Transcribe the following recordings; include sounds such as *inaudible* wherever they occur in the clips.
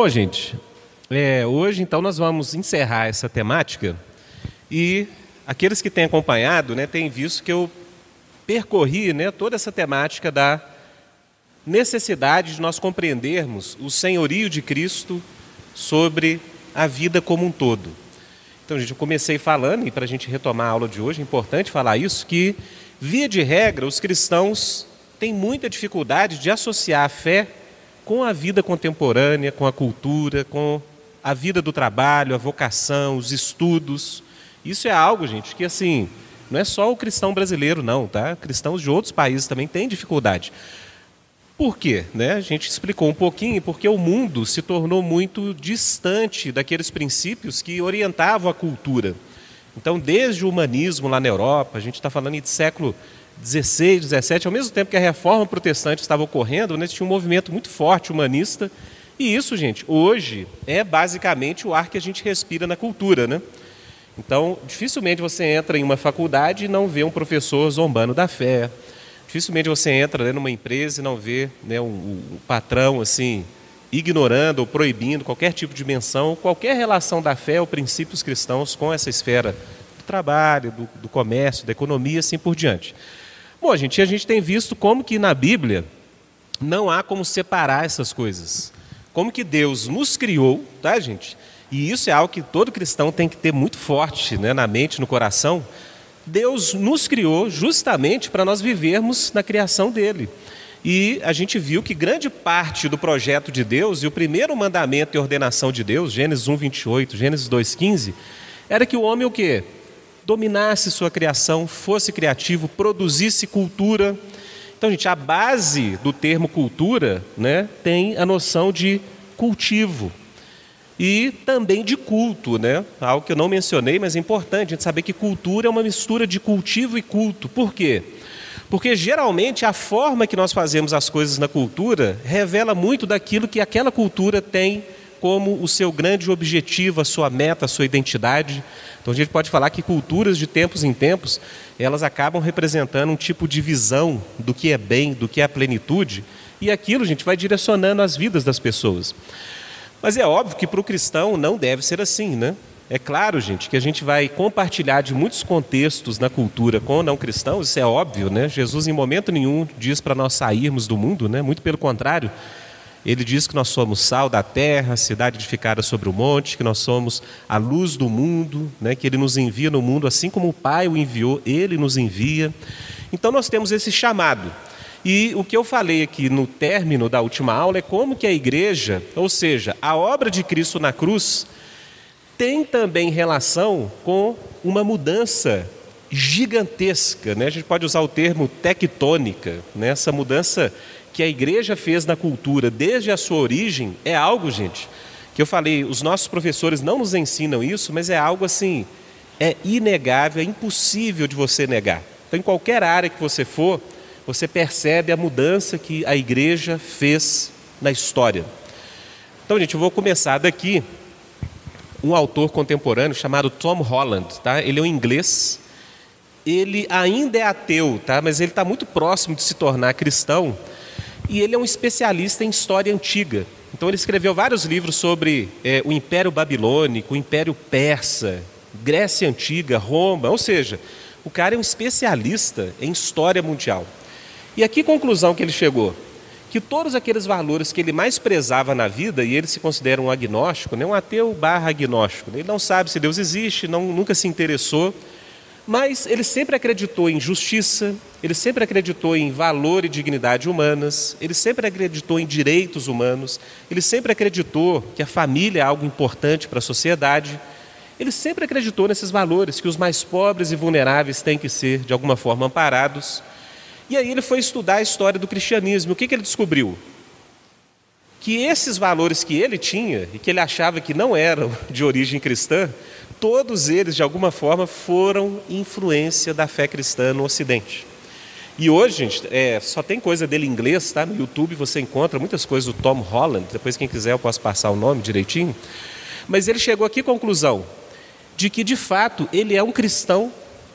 Bom, gente, é, hoje então nós vamos encerrar essa temática e aqueles que têm acompanhado né, têm visto que eu percorri né, toda essa temática da necessidade de nós compreendermos o senhorio de Cristo sobre a vida como um todo. Então, gente, eu comecei falando, e para a gente retomar a aula de hoje, é importante falar isso, que, via de regra, os cristãos têm muita dificuldade de associar a fé com a vida contemporânea, com a cultura, com a vida do trabalho, a vocação, os estudos. Isso é algo, gente, que assim, não é só o cristão brasileiro, não, tá? Cristãos de outros países também têm dificuldade. Por quê? Né? A gente explicou um pouquinho porque o mundo se tornou muito distante daqueles princípios que orientavam a cultura. Então, desde o humanismo lá na Europa, a gente está falando de século 16, 17, ao mesmo tempo que a reforma protestante estava ocorrendo, né, tinha um movimento muito forte humanista. E isso, gente, hoje é basicamente o ar que a gente respira na cultura. Né? Então, dificilmente você entra em uma faculdade e não vê um professor zombando da fé, Dificilmente você entra né, numa empresa e não vê né, um, um, patrão assim ignorando ou proibindo qualquer tipo de menção, qualquer relação da fé ou princípios cristãos com essa esfera do trabalho, do, do comércio, da economia, assim por diante. Bom, gente, a gente tem visto como que na Bíblia não há como separar essas coisas. Como que Deus nos criou, tá, gente? E isso é algo que todo cristão tem que ter muito forte né, na mente, no coração, Deus nos criou justamente para nós vivermos na criação dele. E a gente viu que grande parte do projeto de Deus e o primeiro mandamento e ordenação de Deus, Gênesis 1, 28, Gênesis 2, 15, era que o homem o quê? Dominasse sua criação, fosse criativo, produzisse cultura. Então, gente, a base do termo cultura né, tem a noção de cultivo, e também de culto, né? Algo que eu não mencionei, mas é importante a gente saber que cultura é uma mistura de cultivo e culto. Por quê? Porque geralmente a forma que nós fazemos as coisas na cultura revela muito daquilo que aquela cultura tem como o seu grande objetivo, a sua meta, a sua identidade. Então a gente pode falar que culturas de tempos em tempos, elas acabam representando um tipo de visão do que é bem, do que é a plenitude, e aquilo, gente, vai direcionando as vidas das pessoas. Mas é óbvio que para o cristão não deve ser assim, né? É claro, gente, que a gente vai compartilhar de muitos contextos na cultura com não cristãos, isso é óbvio, né? Jesus em momento nenhum diz para nós sairmos do mundo, né? Muito pelo contrário, ele diz que nós somos sal da terra, cidade edificada sobre o monte, que nós somos a luz do mundo, né? Que ele nos envia no mundo assim como o Pai o enviou, ele nos envia. Então nós temos esse chamado. E o que eu falei aqui no término da última aula é como que a igreja, ou seja, a obra de Cristo na cruz, tem também relação com uma mudança gigantesca, né? a gente pode usar o termo tectônica, né? essa mudança que a igreja fez na cultura desde a sua origem é algo, gente, que eu falei, os nossos professores não nos ensinam isso, mas é algo assim, é inegável, é impossível de você negar. Então, em qualquer área que você for, você percebe a mudança que a igreja fez na história. Então, gente, eu vou começar daqui. Um autor contemporâneo chamado Tom Holland, tá? Ele é um inglês. Ele ainda é ateu, tá? Mas ele está muito próximo de se tornar cristão. E ele é um especialista em história antiga. Então, ele escreveu vários livros sobre é, o Império Babilônico, o Império Persa, Grécia Antiga, Roma. Ou seja, o cara é um especialista em história mundial. E a que conclusão que ele chegou? Que todos aqueles valores que ele mais prezava na vida, e ele se considera um agnóstico, né? um ateu barra agnóstico, né? ele não sabe se Deus existe, não, nunca se interessou, mas ele sempre acreditou em justiça, ele sempre acreditou em valor e dignidade humanas, ele sempre acreditou em direitos humanos, ele sempre acreditou que a família é algo importante para a sociedade, ele sempre acreditou nesses valores, que os mais pobres e vulneráveis têm que ser, de alguma forma, amparados. E aí ele foi estudar a história do cristianismo. O que, que ele descobriu? Que esses valores que ele tinha e que ele achava que não eram de origem cristã, todos eles, de alguma forma, foram influência da fé cristã no Ocidente. E hoje, gente, é, só tem coisa dele em inglês, tá? No YouTube você encontra muitas coisas do Tom Holland. Depois, quem quiser, eu posso passar o nome direitinho. Mas ele chegou aqui à conclusão de que, de fato, ele é um cristão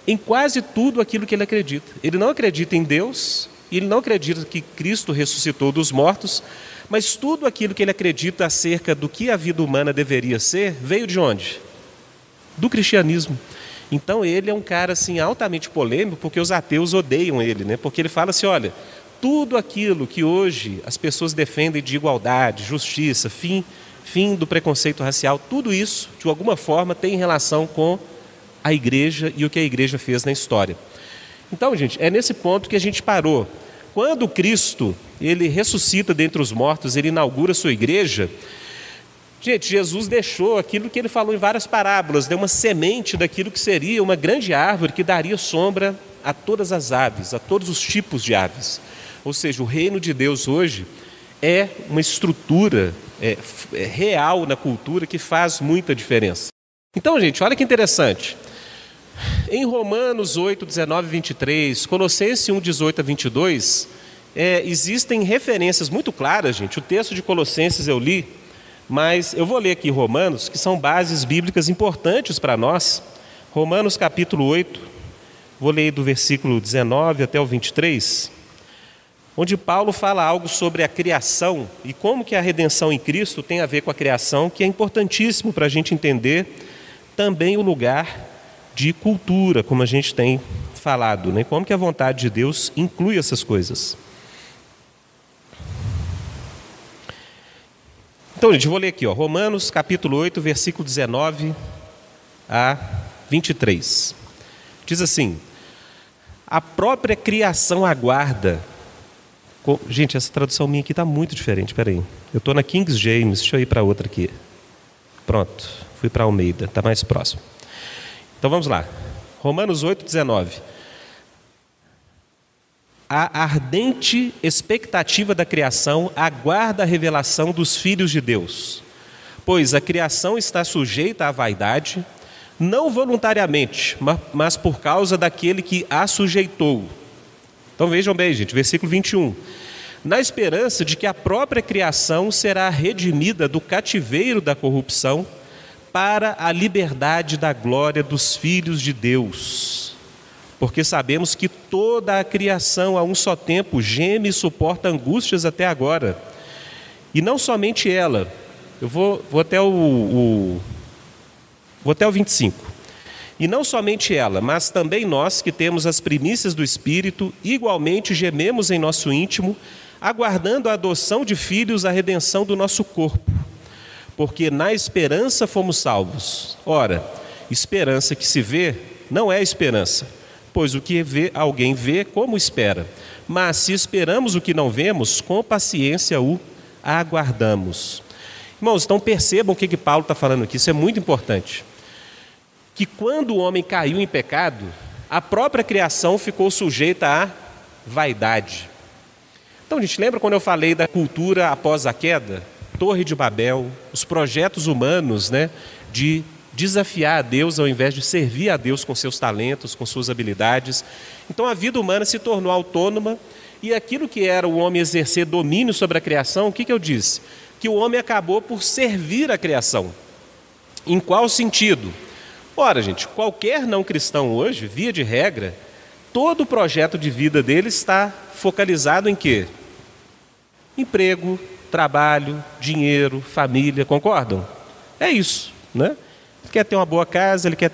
em quase tudo aquilo que ele acredita. Ele não acredita em Deus ele não acredita que Cristo ressuscitou dos mortos, mas tudo aquilo que ele acredita acerca do que a vida humana deveria ser veio de onde? Do cristianismo. Então ele é um cara assim altamente polêmico, porque os ateus odeiam ele, né? Porque ele fala assim, olha, tudo aquilo que hoje as pessoas defendem de igualdade, justiça, fim, fim do preconceito racial, tudo isso, de alguma forma, tem relação com a igreja e o que a igreja fez na história. Então, gente, é nesse ponto que a gente parou. Quando Cristo, ele ressuscita dentre os mortos, ele inaugura sua igreja, gente, Jesus deixou aquilo que ele falou em várias parábolas, deu uma semente daquilo que seria uma grande árvore que daria sombra a todas as aves, a todos os tipos de aves. Ou seja, o reino de Deus hoje é uma estrutura é, é real na cultura que faz muita diferença. Então, gente, olha que interessante. Em Romanos 8, 19 e 23, Colossenses 1, 18 a 22, é, existem referências muito claras, gente. O texto de Colossenses eu li, mas eu vou ler aqui Romanos, que são bases bíblicas importantes para nós. Romanos capítulo 8, vou ler do versículo 19 até o 23, onde Paulo fala algo sobre a criação e como que a redenção em Cristo tem a ver com a criação, que é importantíssimo para a gente entender também o lugar de cultura, como a gente tem falado, né? como que a vontade de Deus inclui essas coisas. Então, gente, vou ler aqui, ó, Romanos capítulo 8, versículo 19 a 23. Diz assim: A própria criação aguarda. Gente, essa tradução minha aqui está muito diferente, espera aí. Eu estou na King James, deixa eu ir para outra aqui. Pronto, fui para Almeida, está mais próximo. Então vamos lá. Romanos 8, 19. A ardente expectativa da criação aguarda a revelação dos filhos de Deus, pois a criação está sujeita à vaidade, não voluntariamente, mas por causa daquele que a sujeitou. Então vejam bem, gente, versículo 21. Na esperança de que a própria criação será redimida do cativeiro da corrupção para a liberdade da glória dos filhos de Deus. Porque sabemos que toda a criação a um só tempo geme e suporta angústias até agora. E não somente ela, eu vou, vou até o, o vou até o 25. E não somente ela, mas também nós que temos as primícias do Espírito, igualmente gememos em nosso íntimo, aguardando a adoção de filhos, a redenção do nosso corpo porque na esperança fomos salvos. Ora, esperança que se vê não é esperança, pois o que vê, alguém vê como espera. Mas se esperamos o que não vemos, com paciência o aguardamos. Irmãos, então percebam o que, que Paulo está falando aqui, isso é muito importante. Que quando o homem caiu em pecado, a própria criação ficou sujeita à vaidade. Então, gente lembra quando eu falei da cultura após a queda? Torre de Babel, os projetos humanos né, de desafiar a Deus ao invés de servir a Deus com seus talentos, com suas habilidades. Então a vida humana se tornou autônoma e aquilo que era o homem exercer domínio sobre a criação, o que, que eu disse? Que o homem acabou por servir a criação. Em qual sentido? Ora, gente, qualquer não cristão hoje, via de regra, todo o projeto de vida dele está focalizado em quê? Emprego, trabalho, dinheiro, família, concordam? É isso, né? Quer ter uma boa casa, ele quer.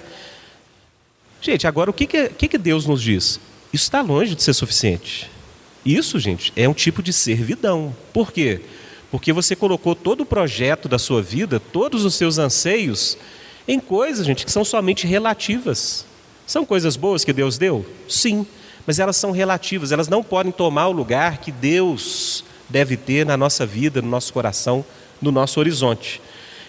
Gente, agora o que, que, que Deus nos diz? Isso está longe de ser suficiente. Isso, gente, é um tipo de servidão. Por quê? Porque você colocou todo o projeto da sua vida, todos os seus anseios, em coisas, gente, que são somente relativas. São coisas boas que Deus deu? Sim, mas elas são relativas, elas não podem tomar o lugar que Deus deve ter na nossa vida, no nosso coração, no nosso horizonte.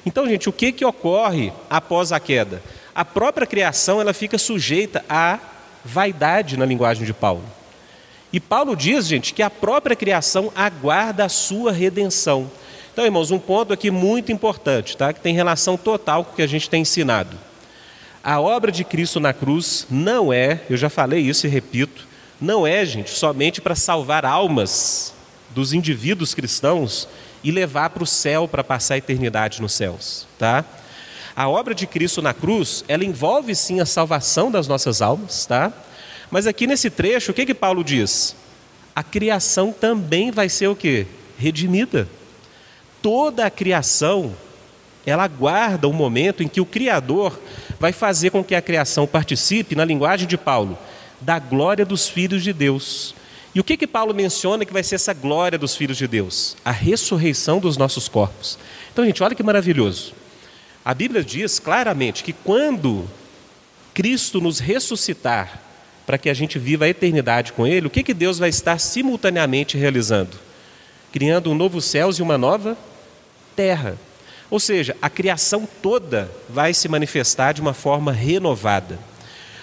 Então, gente, o que, que ocorre após a queda? A própria criação ela fica sujeita à vaidade na linguagem de Paulo. E Paulo diz, gente, que a própria criação aguarda a sua redenção. Então, irmãos, um ponto aqui muito importante, tá? que tem relação total com o que a gente tem ensinado. A obra de Cristo na cruz não é, eu já falei isso e repito, não é, gente, somente para salvar almas dos indivíduos cristãos e levar para o céu para passar a eternidade nos céus, tá? A obra de Cristo na cruz, ela envolve sim a salvação das nossas almas, tá? Mas aqui nesse trecho, o que que Paulo diz? a criação também vai ser o que? Redimida. Toda a criação, ela aguarda o momento em que o Criador vai fazer com que a criação participe, na linguagem de Paulo, da glória dos filhos de Deus. E o que que Paulo menciona que vai ser essa glória dos filhos de Deus? A ressurreição dos nossos corpos. Então, gente, olha que maravilhoso. A Bíblia diz claramente que quando Cristo nos ressuscitar para que a gente viva a eternidade com Ele, o que, que Deus vai estar simultaneamente realizando? Criando um novo céus e uma nova terra. Ou seja, a criação toda vai se manifestar de uma forma renovada.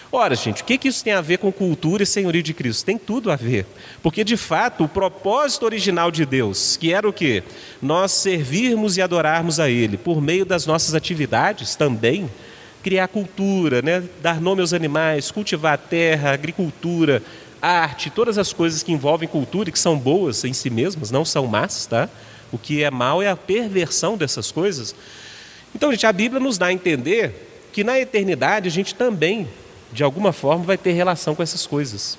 Ora, gente, o que, isso tem a ver com cultura e senhorio de Cristo? Tem tudo a ver. Porque, de fato, o propósito original de Deus, que era o quê? Nós servirmos e adorarmos a Ele por meio das nossas atividades também, criar cultura, né? dar nome aos animais, cultivar a terra, agricultura, arte, todas as coisas que envolvem cultura e que são boas em si mesmas, não são más, tá? O que é mal é a perversão dessas coisas. Então, gente, a Bíblia nos dá a entender que na eternidade a gente também de alguma forma vai ter relação com essas coisas.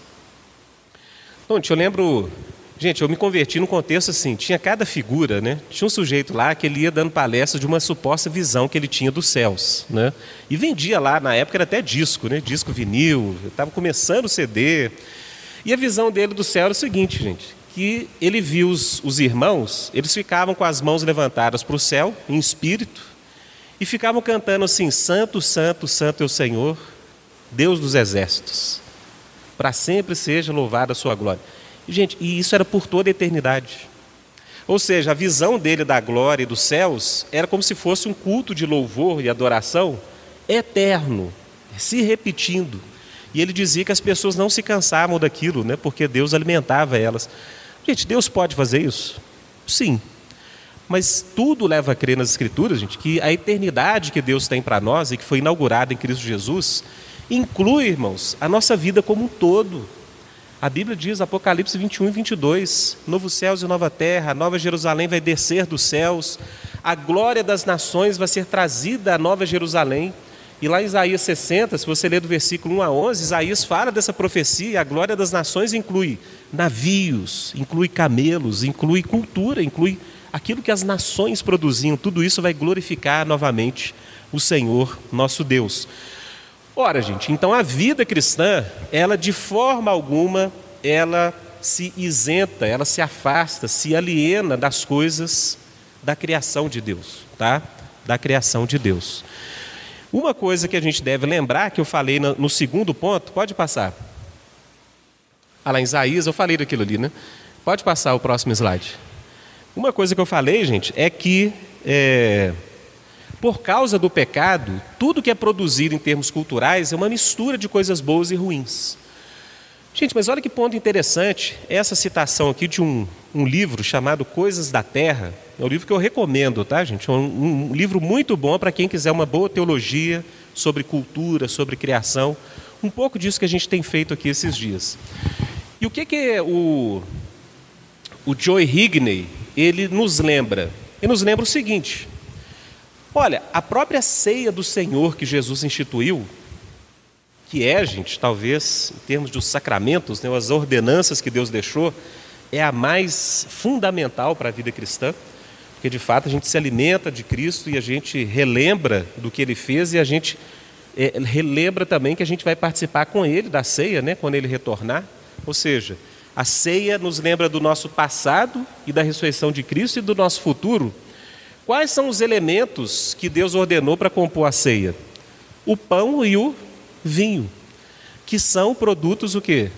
Então, eu lembro, gente, eu me converti num contexto assim, tinha cada figura, né? Tinha um sujeito lá que ele ia dando palestra de uma suposta visão que ele tinha dos céus, né? E vendia lá, na época era até disco, né? Disco vinil, estava começando o CD. E a visão dele do céu era o seguinte, gente, que ele viu os, os irmãos, eles ficavam com as mãos levantadas para o céu, em espírito, e ficavam cantando assim: Santo, Santo, Santo é o Senhor, Deus dos exércitos. Para sempre seja louvada a sua glória. E, gente, e isso era por toda a eternidade. Ou seja, a visão dele da glória e dos céus era como se fosse um culto de louvor e adoração eterno, se repetindo. E ele dizia que as pessoas não se cansavam daquilo, né, porque Deus alimentava elas. Gente, Deus pode fazer isso? Sim. Mas tudo leva a crer nas Escrituras, gente, que a eternidade que Deus tem para nós e que foi inaugurada em Cristo Jesus, inclui, irmãos, a nossa vida como um todo. A Bíblia diz, Apocalipse 21 e 22, novos céus e nova terra, nova Jerusalém vai descer dos céus, a glória das nações vai ser trazida à nova Jerusalém. E lá em Isaías 60, se você ler do versículo 1 a 11, Isaías fala dessa profecia, e a glória das nações inclui navios, inclui camelos, inclui cultura, inclui aquilo que as nações produziam, tudo isso vai glorificar novamente o Senhor, nosso Deus. Ora, gente, então a vida cristã, ela de forma alguma, ela se isenta, ela se afasta, se aliena das coisas da criação de Deus, tá? Da criação de Deus. Uma coisa que a gente deve lembrar, que eu falei no segundo ponto, pode passar. Ah, lá em Isaías eu falei daquilo ali, né? Pode passar o próximo slide. Uma coisa que eu falei, gente, é que é, por causa do pecado, tudo que é produzido em termos culturais é uma mistura de coisas boas e ruins. Gente, mas olha que ponto interessante essa citação aqui de um, um livro chamado Coisas da Terra. É um livro que eu recomendo, tá, gente? É um, um livro muito bom para quem quiser uma boa teologia sobre cultura, sobre criação. Um pouco disso que a gente tem feito aqui esses dias. E o que, que o, o Joy Higney ele nos lembra? Ele nos lembra o seguinte: Olha, a própria ceia do Senhor que Jesus instituiu, que é, gente, talvez em termos dos sacramentos, né, as ordenanças que Deus deixou, é a mais fundamental para a vida cristã, porque de fato a gente se alimenta de Cristo e a gente relembra do que Ele fez e a gente é, relembra também que a gente vai participar com Ele da ceia, né, quando Ele retornar. Ou seja, a ceia nos lembra do nosso passado e da ressurreição de Cristo e do nosso futuro. Quais são os elementos que Deus ordenou para compor a ceia? O pão e o vinho, que são produtos o quê?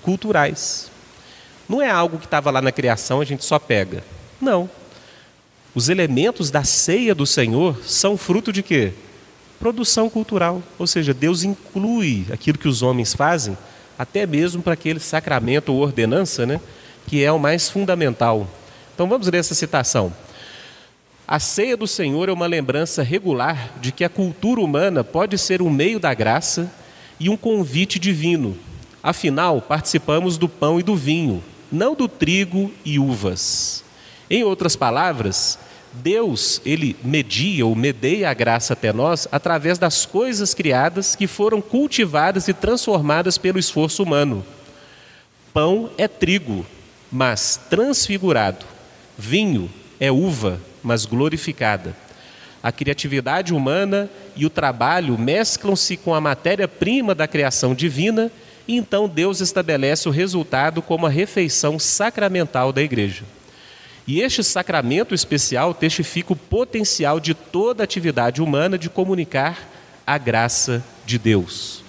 Culturais. Não é algo que estava lá na criação, a gente só pega. Não. Os elementos da ceia do Senhor são fruto de quê? Produção cultural. Ou seja, Deus inclui aquilo que os homens fazem, até mesmo para aquele sacramento ou ordenança, né? Que é o mais fundamental. Então vamos ler essa citação. A ceia do Senhor é uma lembrança regular de que a cultura humana pode ser um meio da graça e um convite divino. Afinal, participamos do pão e do vinho, não do trigo e uvas. Em outras palavras, Deus, ele media ou medeia a graça até nós através das coisas criadas que foram cultivadas e transformadas pelo esforço humano. Pão é trigo, mas transfigurado. Vinho é uva, mas glorificada. A criatividade humana e o trabalho mesclam-se com a matéria-prima da criação divina e então Deus estabelece o resultado como a refeição sacramental da igreja. E este sacramento especial testifica o potencial de toda atividade humana de comunicar a graça de Deus.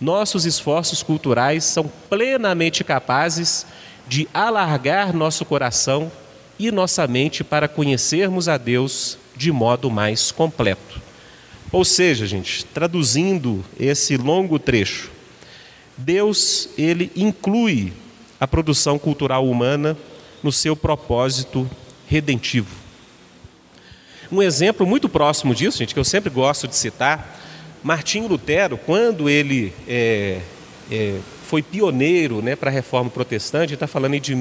Nossos esforços culturais são plenamente capazes de alargar nosso coração e nossa mente para conhecermos a Deus de modo mais completo. Ou seja, gente, traduzindo esse longo trecho, Deus ele inclui a produção cultural humana no seu propósito redentivo. Um exemplo muito próximo disso, gente, que eu sempre gosto de citar, Martinho Lutero, quando ele é, é, foi pioneiro né, para a reforma protestante, está falando de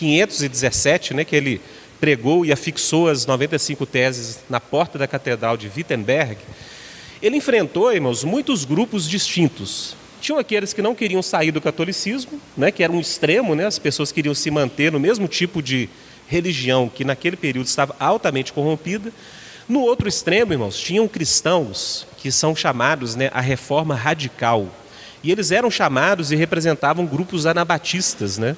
1517, né, que ele pregou e afixou as 95 teses na porta da Catedral de Wittenberg, ele enfrentou, irmãos, muitos grupos distintos. Tinham aqueles que não queriam sair do catolicismo, né, que era um extremo, né, as pessoas queriam se manter no mesmo tipo de religião que naquele período estava altamente corrompida. No outro extremo, irmãos, tinham cristãos que são chamados né, a reforma radical. E eles eram chamados e representavam grupos anabatistas, né?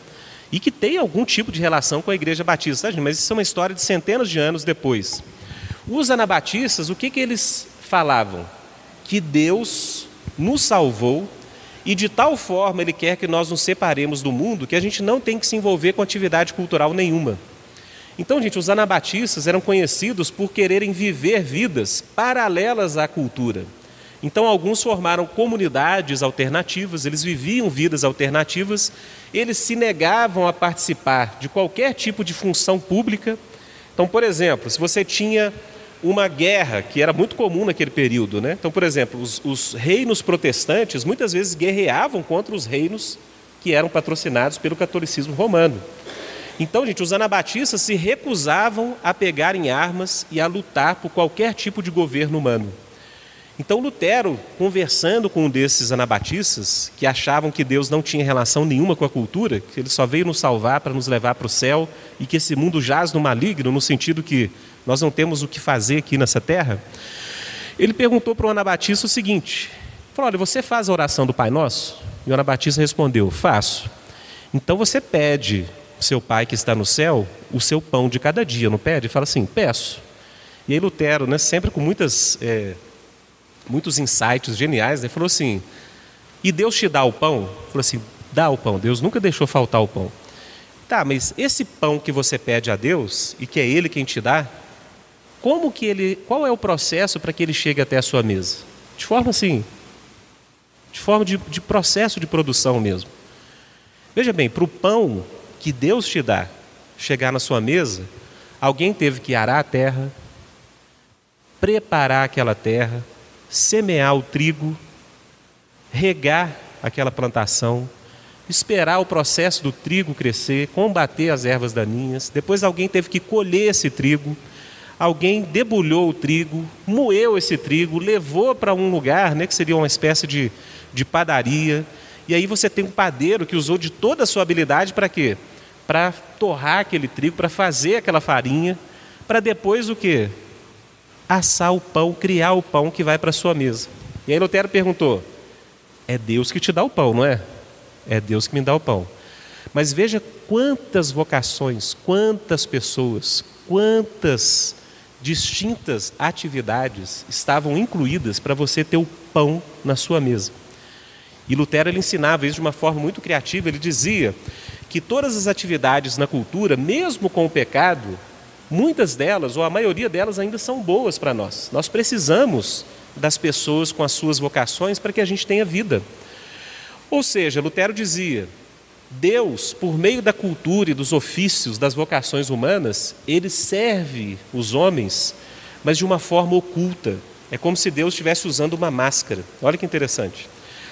E que tem algum tipo de relação com a igreja batista, tá, mas isso é uma história de centenas de anos depois. Os anabatistas, o que, que eles falavam? Que Deus nos salvou e de tal forma Ele quer que nós nos separemos do mundo que a gente não tem que se envolver com atividade cultural nenhuma. Então, gente, os anabatistas eram conhecidos por quererem viver vidas paralelas à cultura. Então, alguns formaram comunidades alternativas, eles viviam vidas alternativas, eles se negavam a participar de qualquer tipo de função pública. Então, por exemplo, se você tinha uma guerra, que era muito comum naquele período, né? Então, por exemplo, os, os reinos protestantes muitas vezes guerreavam contra os reinos que eram patrocinados pelo catolicismo romano. Então, gente, os anabatistas se recusavam a pegar em armas e a lutar por qualquer tipo de governo humano. Então Lutero, conversando com um desses anabatistas, que achavam que Deus não tinha relação nenhuma com a cultura, que ele só veio nos salvar para nos levar para o céu e que esse mundo jaz no maligno, no sentido que nós não temos o que fazer aqui nessa terra, ele perguntou para o anabatista o seguinte: falou, olha, você faz a oração do Pai Nosso? E o anabatista respondeu: faço. Então você pede seu Pai que está no céu o seu pão de cada dia, não pede? Fala assim: peço. E aí Lutero, né, sempre com muitas. É, muitos insights geniais, ele falou assim: e Deus te dá o pão? Falou assim: dá o pão, Deus nunca deixou faltar o pão. Tá, mas esse pão que você pede a Deus e que é Ele quem te dá, como que ele, qual é o processo para que ele chegue até a sua mesa? De forma assim, de forma de, de processo de produção mesmo. Veja bem, para o pão que Deus te dá chegar na sua mesa, alguém teve que arar a terra, preparar aquela terra, semear o trigo, regar aquela plantação, esperar o processo do trigo crescer, combater as ervas daninhas. Depois alguém teve que colher esse trigo, alguém debulhou o trigo, moeu esse trigo, levou para um lugar, né, que seria uma espécie de, de padaria. E aí você tem um padeiro que usou de toda a sua habilidade para quê? Para torrar aquele trigo, para fazer aquela farinha, para depois o quê? Assar o pão, criar o pão que vai para a sua mesa. E aí Lutero perguntou: é Deus que te dá o pão, não é? É Deus que me dá o pão. Mas veja quantas vocações, quantas pessoas, quantas distintas atividades estavam incluídas para você ter o pão na sua mesa. E Lutero ele ensinava isso de uma forma muito criativa. Ele dizia que todas as atividades na cultura, mesmo com o pecado, muitas delas, ou a maioria delas, ainda são boas para nós. Nós precisamos das pessoas com as suas vocações para que a gente tenha vida. Ou seja, Lutero dizia: Deus, por meio da cultura e dos ofícios, das vocações humanas, ele serve os homens, mas de uma forma oculta. É como se Deus estivesse usando uma máscara. Olha que interessante.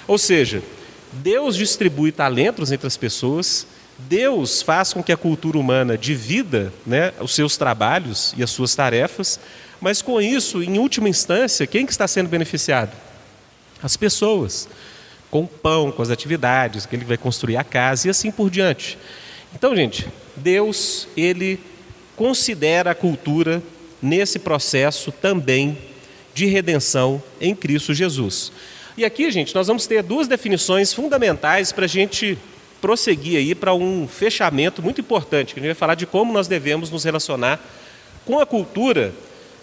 Ou seja, Deus distribui talentos entre as pessoas, Deus faz com que a cultura humana divida né, os seus trabalhos e as suas tarefas, mas com isso, em última instância, quem que está sendo beneficiado? As pessoas, com o pão, com as atividades, que ele vai construir a casa e assim por diante. Então, gente, Deus, ele considera a cultura nesse processo também de redenção em Cristo Jesus. E aqui, gente, nós vamos ter duas definições fundamentais para a gente prosseguir aí para um fechamento muito importante, que a gente vai falar de como nós devemos nos relacionar com a cultura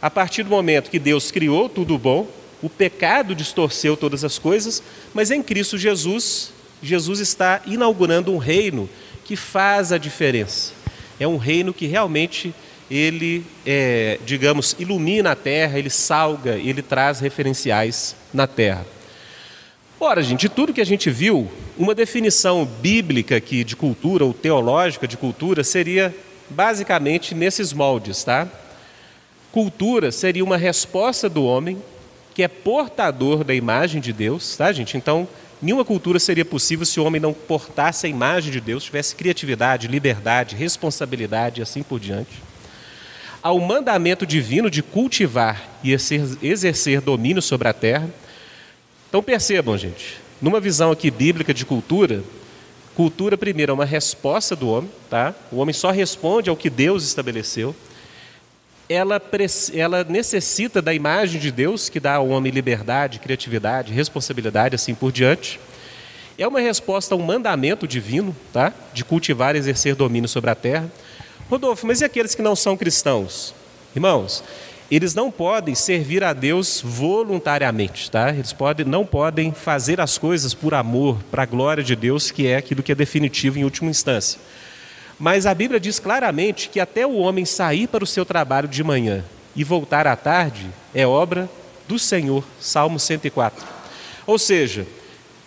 a partir do momento que Deus criou tudo bom, o pecado distorceu todas as coisas, mas em Cristo Jesus, Jesus está inaugurando um reino que faz a diferença. É um reino que realmente ele, é, digamos, ilumina a terra, ele salga, ele traz referenciais na terra. Ora, gente, de tudo que a gente viu, uma definição bíblica aqui de cultura ou teológica de cultura seria basicamente nesses moldes, tá? Cultura seria uma resposta do homem que é portador da imagem de Deus, tá, gente? Então, nenhuma cultura seria possível se o homem não portasse a imagem de Deus, tivesse criatividade, liberdade, responsabilidade e assim por diante ao mandamento divino de cultivar e exercer domínio sobre a terra. Então percebam, gente, numa visão aqui bíblica de cultura, cultura primeiro é uma resposta do homem, tá? O homem só responde ao que Deus estabeleceu. Ela, ela necessita da imagem de Deus, que dá ao homem liberdade, criatividade, responsabilidade, assim por diante. É uma resposta a um mandamento divino, tá? De cultivar e exercer domínio sobre a terra. Rodolfo, mas e aqueles que não são cristãos? Irmãos, eles não podem servir a Deus voluntariamente, tá? Eles podem, não podem fazer as coisas por amor, para a glória de Deus, que é aquilo que é definitivo em última instância. Mas a Bíblia diz claramente que até o homem sair para o seu trabalho de manhã e voltar à tarde é obra do Senhor. Salmo 104. Ou seja,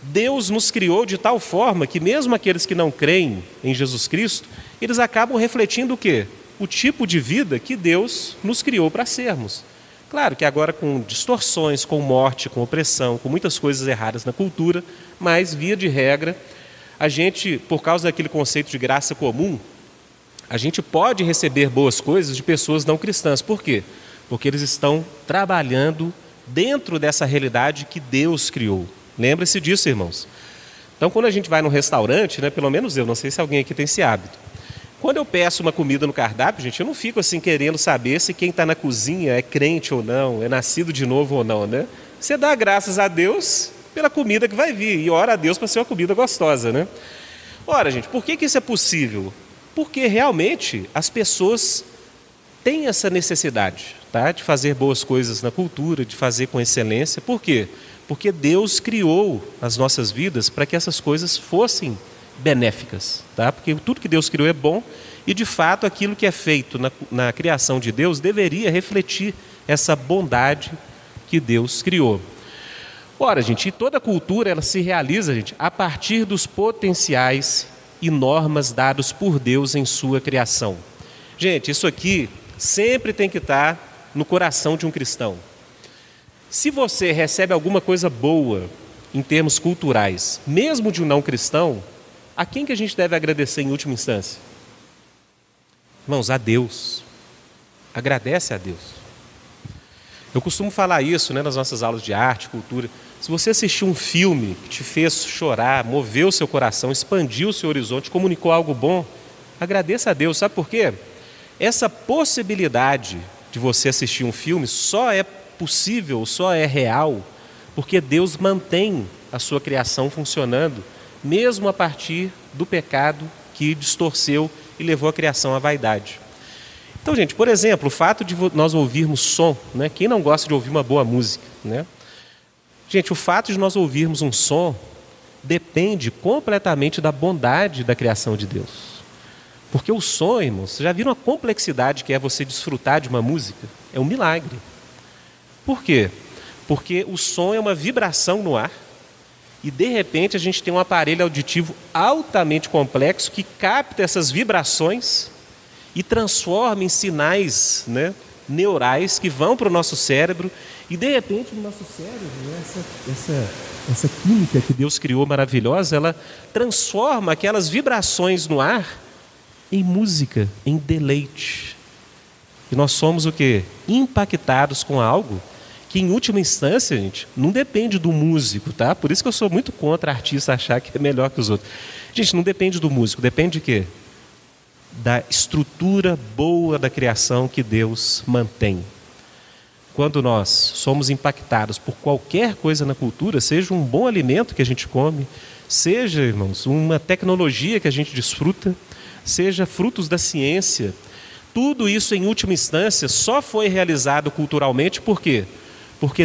Deus nos criou de tal forma que mesmo aqueles que não creem em Jesus Cristo, eles acabam refletindo o quê? O tipo de vida que Deus nos criou para sermos. Claro que agora com distorções, com morte, com opressão, com muitas coisas erradas na cultura, mas via de regra, a gente, por causa daquele conceito de graça comum, a gente pode receber boas coisas de pessoas não cristãs. Por quê? Porque eles estão trabalhando dentro dessa realidade que Deus criou. Lembre-se disso, irmãos. Então, quando a gente vai num restaurante, né, pelo menos eu, não sei se alguém aqui tem esse hábito, quando eu peço uma comida no cardápio, gente, eu não fico assim querendo saber se quem está na cozinha é crente ou não, é nascido de novo ou não, né? Você dá graças a Deus pela comida que vai vir e ora a Deus para ser uma comida gostosa, né? Ora, gente, por que, que isso é possível? Porque realmente as pessoas têm essa necessidade, tá? De fazer boas coisas na cultura, de fazer com excelência. Por quê? Porque Deus criou as nossas vidas para que essas coisas fossem benéficas, tá? Porque tudo que Deus criou é bom e de fato aquilo que é feito na, na criação de Deus deveria refletir essa bondade que Deus criou. Ora, gente, toda cultura ela se realiza, gente, a partir dos potenciais e normas dados por Deus em sua criação. Gente, isso aqui sempre tem que estar no coração de um cristão. Se você recebe alguma coisa boa em termos culturais, mesmo de um não cristão, a quem que a gente deve agradecer em última instância? Irmãos, a Deus. Agradece a Deus. Eu costumo falar isso né, nas nossas aulas de arte, cultura. Se você assistiu um filme que te fez chorar, moveu o seu coração, expandiu o seu horizonte, comunicou algo bom, agradeça a Deus. Sabe por quê? Essa possibilidade de você assistir um filme só é possível, só é real, porque Deus mantém a sua criação funcionando mesmo a partir do pecado que distorceu e levou a criação à vaidade. Então, gente, por exemplo, o fato de nós ouvirmos som, né? quem não gosta de ouvir uma boa música? Né? Gente, o fato de nós ouvirmos um som depende completamente da bondade da criação de Deus. Porque o som, irmãos, já viram a complexidade que é você desfrutar de uma música? É um milagre. Por quê? Porque o som é uma vibração no ar e de repente a gente tem um aparelho auditivo altamente complexo que capta essas vibrações e transforma em sinais né, neurais que vão para o nosso cérebro e de repente no nosso cérebro né, essa, essa, essa química que Deus criou maravilhosa ela transforma aquelas vibrações no ar em música, em deleite. E nós somos o que? Impactados com algo que em última instância, gente, não depende do músico, tá? Por isso que eu sou muito contra artista achar que é melhor que os outros. Gente, não depende do músico, depende de quê? da estrutura boa da criação que Deus mantém. Quando nós somos impactados por qualquer coisa na cultura, seja um bom alimento que a gente come, seja, irmãos, uma tecnologia que a gente desfruta, seja frutos da ciência, tudo isso, em última instância, só foi realizado culturalmente por quê? Porque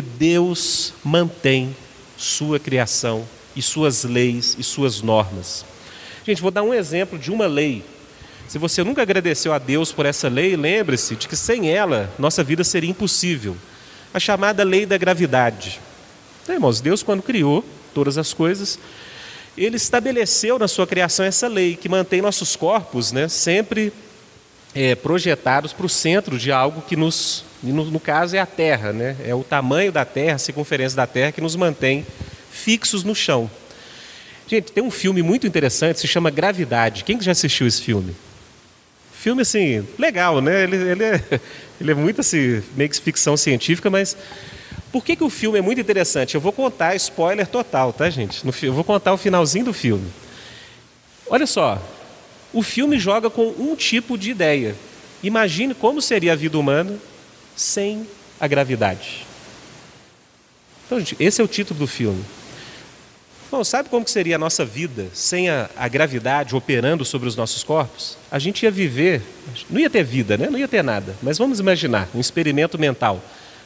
Deus mantém sua criação e suas leis e suas normas. Gente, vou dar um exemplo de uma lei. Se você nunca agradeceu a Deus por essa lei, lembre-se de que sem ela, nossa vida seria impossível. A chamada lei da gravidade. Então, irmãos, Deus, quando criou todas as coisas, ele estabeleceu na sua criação essa lei que mantém nossos corpos né, sempre é, projetados para o centro de algo que nos, no, no, caso, é a Terra, né? é o tamanho da Terra, a circunferência da Terra que nos mantém fixos no chão. Gente, tem um filme muito interessante, se chama Gravidade. Quem já assistiu esse filme? Filme, assim, legal, né? Ele, ele, é, *laughs* ele é muito, assim, meio que ficção científica, mas por que, que o filme é muito interessante? Eu vou contar spoiler total, tá, gente? No, eu vou contar o finalzinho do filme. Olha só, o filme joga com um tipo de ideia. Imagine como seria a vida humana sem a gravidade. Então, gente, esse é o título do filme. Bom, sabe como que seria a nossa vida sem a, a, gravidade operando sobre os nossos corpos? A gente ia viver, não ia ter vida, né? não ia ter nada, mas vamos imaginar um experimento mental.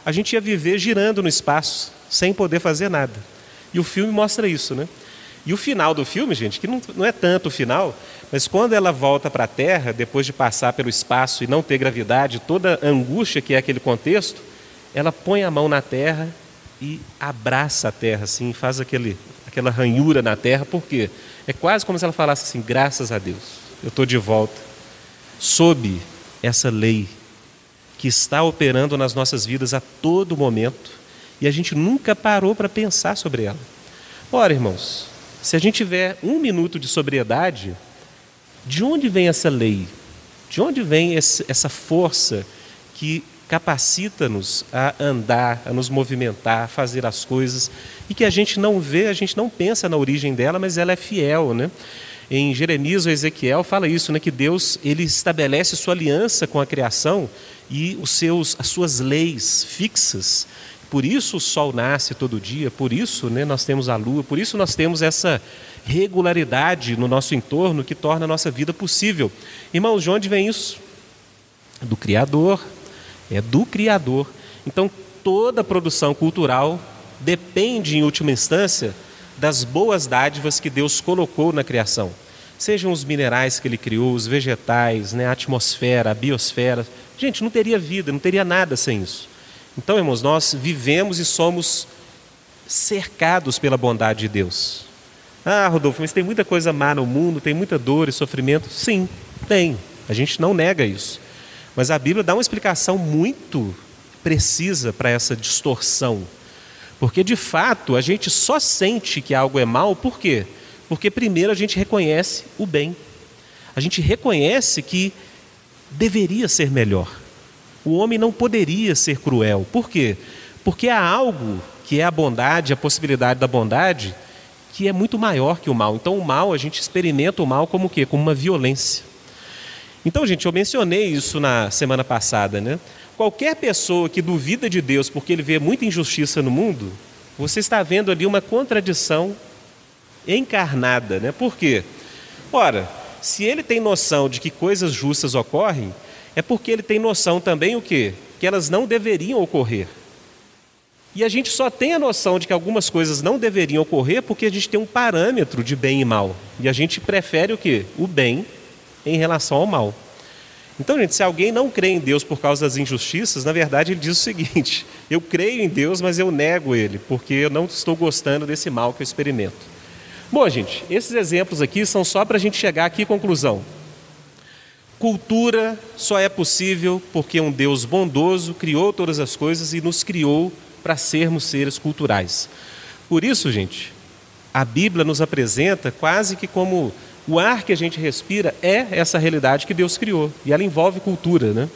A gente ia viver girando no espaço, sem poder fazer nada. E o filme mostra isso, né? E o final do filme, gente, que não, não é tanto o final, mas quando ela volta para a Terra, depois de passar pelo espaço e não ter gravidade, toda a angústia que é aquele contexto, ela põe a mão na Terra e abraça a Terra, assim, faz aquele, aquela ranhura na Terra, por quê? É quase como se ela falasse assim: graças a Deus, eu estou de volta, sob essa lei que está operando nas nossas vidas a todo momento e a gente nunca parou para pensar sobre ela. Ora, irmãos, se a gente tiver um minuto de sobriedade, de onde vem essa lei? De onde vem essa força que capacita-nos a andar, a nos movimentar, a fazer as coisas e que a gente não vê, a gente não pensa na origem dela, mas ela é fiel, né? Em Jeremias ou Ezequiel fala isso, né, que Deus ele estabelece sua aliança com a criação e os seus, as suas leis fixas por isso o sol nasce todo dia, por isso né, nós temos a lua, por isso nós temos essa regularidade no nosso entorno que torna a nossa vida possível. Irmãos, de onde vem isso? Do Criador, é do Criador. Então toda produção cultural depende, em última instância, das boas dádivas que Deus colocou na criação. Sejam os minerais que ele criou, os vegetais, né, a atmosfera, a biosfera. Gente, não teria vida, não teria nada sem isso. Então, irmãos, nós vivemos e somos cercados pela bondade de Deus. Ah, Rodolfo, mas tem muita coisa má no mundo, tem muita dor e sofrimento. Sim, tem. A gente não nega isso. Mas a Bíblia dá uma explicação muito precisa para essa distorção. Porque, de fato, a gente só sente que algo é mal, por quê? Porque, primeiro, a gente reconhece o bem. A gente reconhece que deveria ser melhor. O homem não poderia ser cruel. Por quê? Porque há algo que é a bondade, a possibilidade da bondade, que é muito maior que o mal. Então, o mal, a gente experimenta o mal como o quê? Como uma violência. Então, gente, eu mencionei isso na semana passada, né? Qualquer pessoa que duvida de Deus porque ele vê muita injustiça no mundo, você está vendo ali uma contradição encarnada, né? Por quê? Ora, se ele tem noção de que coisas justas ocorrem, é porque ele tem noção também o quê? Que elas não deveriam ocorrer. E a gente só tem a noção de que algumas coisas não deveriam ocorrer porque a gente tem um parâmetro de bem e mal. E a gente prefere o quê? O bem em relação ao mal. Então, gente, se alguém não crê em Deus por causa das injustiças, na verdade ele diz o seguinte: *laughs* eu creio em Deus, mas eu nego ele, porque eu não estou gostando desse mal que eu experimento. Bom, gente, esses exemplos aqui são só para a gente chegar aqui à conclusão. Cultura só é possível porque um Deus bondoso criou todas as coisas e nos criou para sermos seres culturais. Por isso, gente, a Bíblia nos apresenta quase que como o ar que a gente respira é essa realidade que Deus criou e ela envolve cultura, né?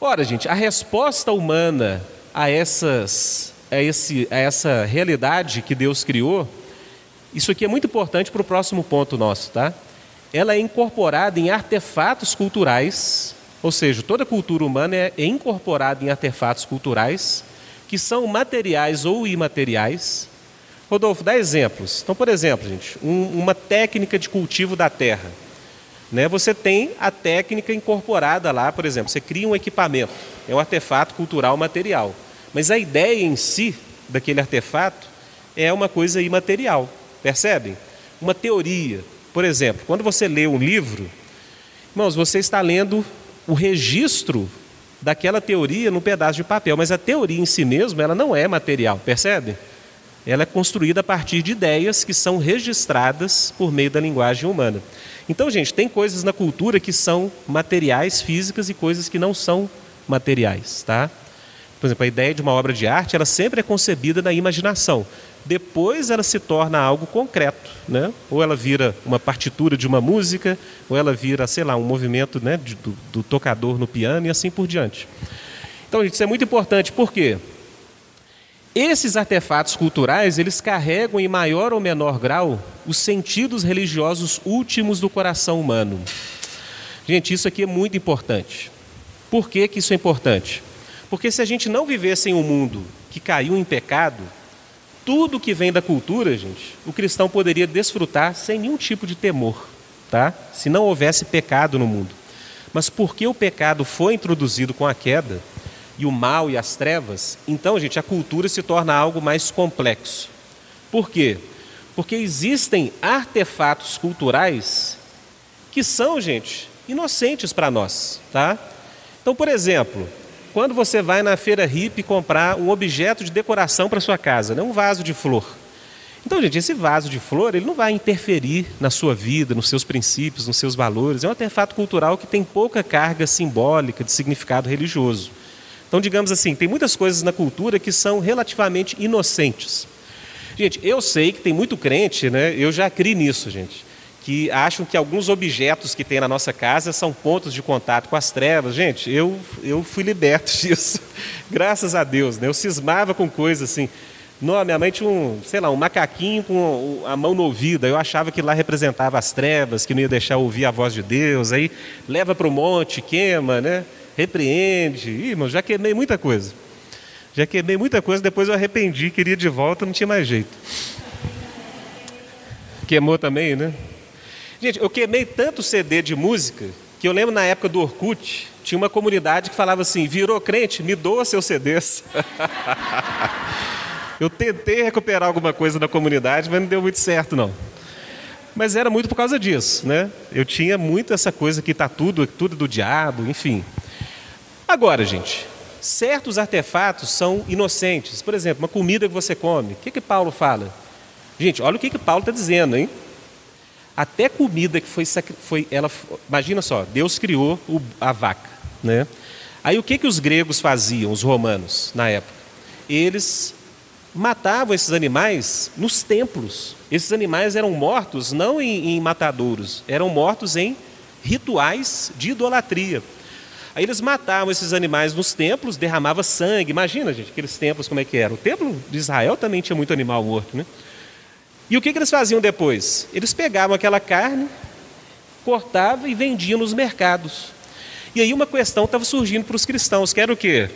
Ora, gente, a resposta humana a, essas, a, esse, a essa realidade que Deus criou, isso aqui é muito importante para o próximo ponto nosso, tá? ela é incorporada em artefatos culturais, ou seja, toda cultura humana é incorporada em artefatos culturais que são materiais ou imateriais. Rodolfo, dá exemplos. Então, por exemplo, gente, um, uma técnica de cultivo da terra. Né? Você tem a técnica incorporada lá, por exemplo, você cria um equipamento, é um artefato cultural material. Mas a ideia em si daquele artefato é uma coisa imaterial, percebem? Uma teoria. Por exemplo, quando você lê um livro, irmãos, você está lendo o registro daquela teoria no pedaço de papel, mas a teoria em si mesma, ela não é material, percebe? Ela é construída a partir de ideias que são registradas por meio da linguagem humana. Então, gente, tem coisas na cultura que são materiais, físicas e coisas que não são materiais, tá? Por exemplo, a ideia de uma obra de arte, ela sempre é concebida na imaginação. Depois ela se torna algo concreto, né? Ou ela vira uma partitura de uma música, ou ela vira, sei lá, um movimento né, do, do tocador no piano e assim por diante. Então, gente, isso é muito importante, por quê? Esses artefatos culturais, eles carregam em maior ou menor grau os sentidos religiosos últimos do coração humano. Gente, isso aqui é muito importante. Por que, que isso é importante? Porque se a gente não vivesse em um mundo que caiu em pecado, tudo que vem da cultura, gente, o cristão poderia desfrutar sem nenhum tipo de temor, tá? Se não houvesse pecado no mundo. Mas porque o pecado foi introduzido com a queda, e o mal e as trevas, então, gente, a cultura se torna algo mais complexo. Por quê? Porque existem artefatos culturais que são, gente, inocentes para nós, tá? Então, por exemplo, quando você vai na feira hippie comprar um objeto de decoração para sua casa, né? um vaso de flor. Então, gente, esse vaso de flor, ele não vai interferir na sua vida, nos seus princípios, nos seus valores. É um artefato cultural que tem pouca carga simbólica de significado religioso. Então, digamos assim, tem muitas coisas na cultura que são relativamente inocentes. Gente, eu sei que tem muito crente, né? Eu já criei nisso, gente que acham que alguns objetos que tem na nossa casa são pontos de contato com as trevas. Gente, eu, eu fui liberto *laughs* disso, graças a Deus. Né? Eu cismava com coisas assim. Não, minha mãe tinha um, sei lá, um macaquinho com a mão no ouvido. Eu achava que lá representava as trevas, que não ia deixar ouvir a voz de Deus. Aí leva para o monte, queima, né? repreende. Ih, irmão, já queimei muita coisa. Já queimei muita coisa, depois eu arrependi, queria de volta, não tinha mais jeito. Queimou também, né? Gente, eu queimei tanto CD de música que eu lembro na época do Orkut, tinha uma comunidade que falava assim: virou crente, me doa seus CDs. *laughs* eu tentei recuperar alguma coisa da comunidade, mas não deu muito certo, não. Mas era muito por causa disso, né? Eu tinha muito essa coisa que está tudo, tudo do diabo, enfim. Agora, gente, certos artefatos são inocentes. Por exemplo, uma comida que você come. O que, que Paulo fala? Gente, olha o que, que Paulo está dizendo, hein? Até comida que foi, foi ela, imagina só, Deus criou o, a vaca, né? Aí o que que os gregos faziam, os romanos na época? Eles matavam esses animais nos templos. Esses animais eram mortos não em, em matadouros, eram mortos em rituais de idolatria. Aí eles matavam esses animais nos templos, derramava sangue. Imagina, gente, aqueles templos como é que era. O templo de Israel também tinha muito animal morto, né? E o que, que eles faziam depois? Eles pegavam aquela carne, cortavam e vendiam nos mercados. E aí uma questão estava surgindo para os cristãos, que era o quê?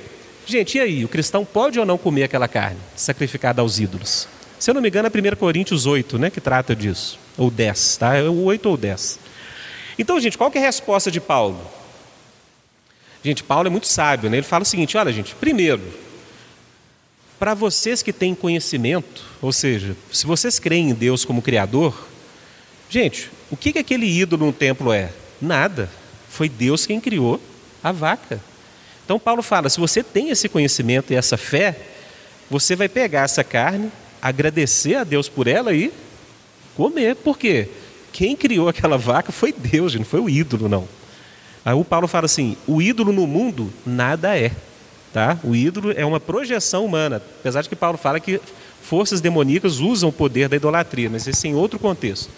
Gente, e aí? O cristão pode ou não comer aquela carne sacrificada aos ídolos? Se eu não me engano, é 1 Coríntios 8, né, que trata disso. Ou 10, tá? É o 8 ou 10. Então, gente, qual que é a resposta de Paulo? Gente, Paulo é muito sábio, né? Ele fala o seguinte: olha, gente, primeiro, para vocês que têm conhecimento, ou seja, se vocês creem em Deus como Criador, gente, o que, que aquele ídolo no templo é? Nada. Foi Deus quem criou a vaca. Então Paulo fala: se você tem esse conhecimento e essa fé, você vai pegar essa carne, agradecer a Deus por ela e comer. Por quê? Quem criou aquela vaca foi Deus, não foi o ídolo, não. Aí o Paulo fala assim: o ídolo no mundo nada é. Tá? O ídolo é uma projeção humana, apesar de que Paulo fala que forças demoníacas usam o poder da idolatria, mas esse é em outro contexto.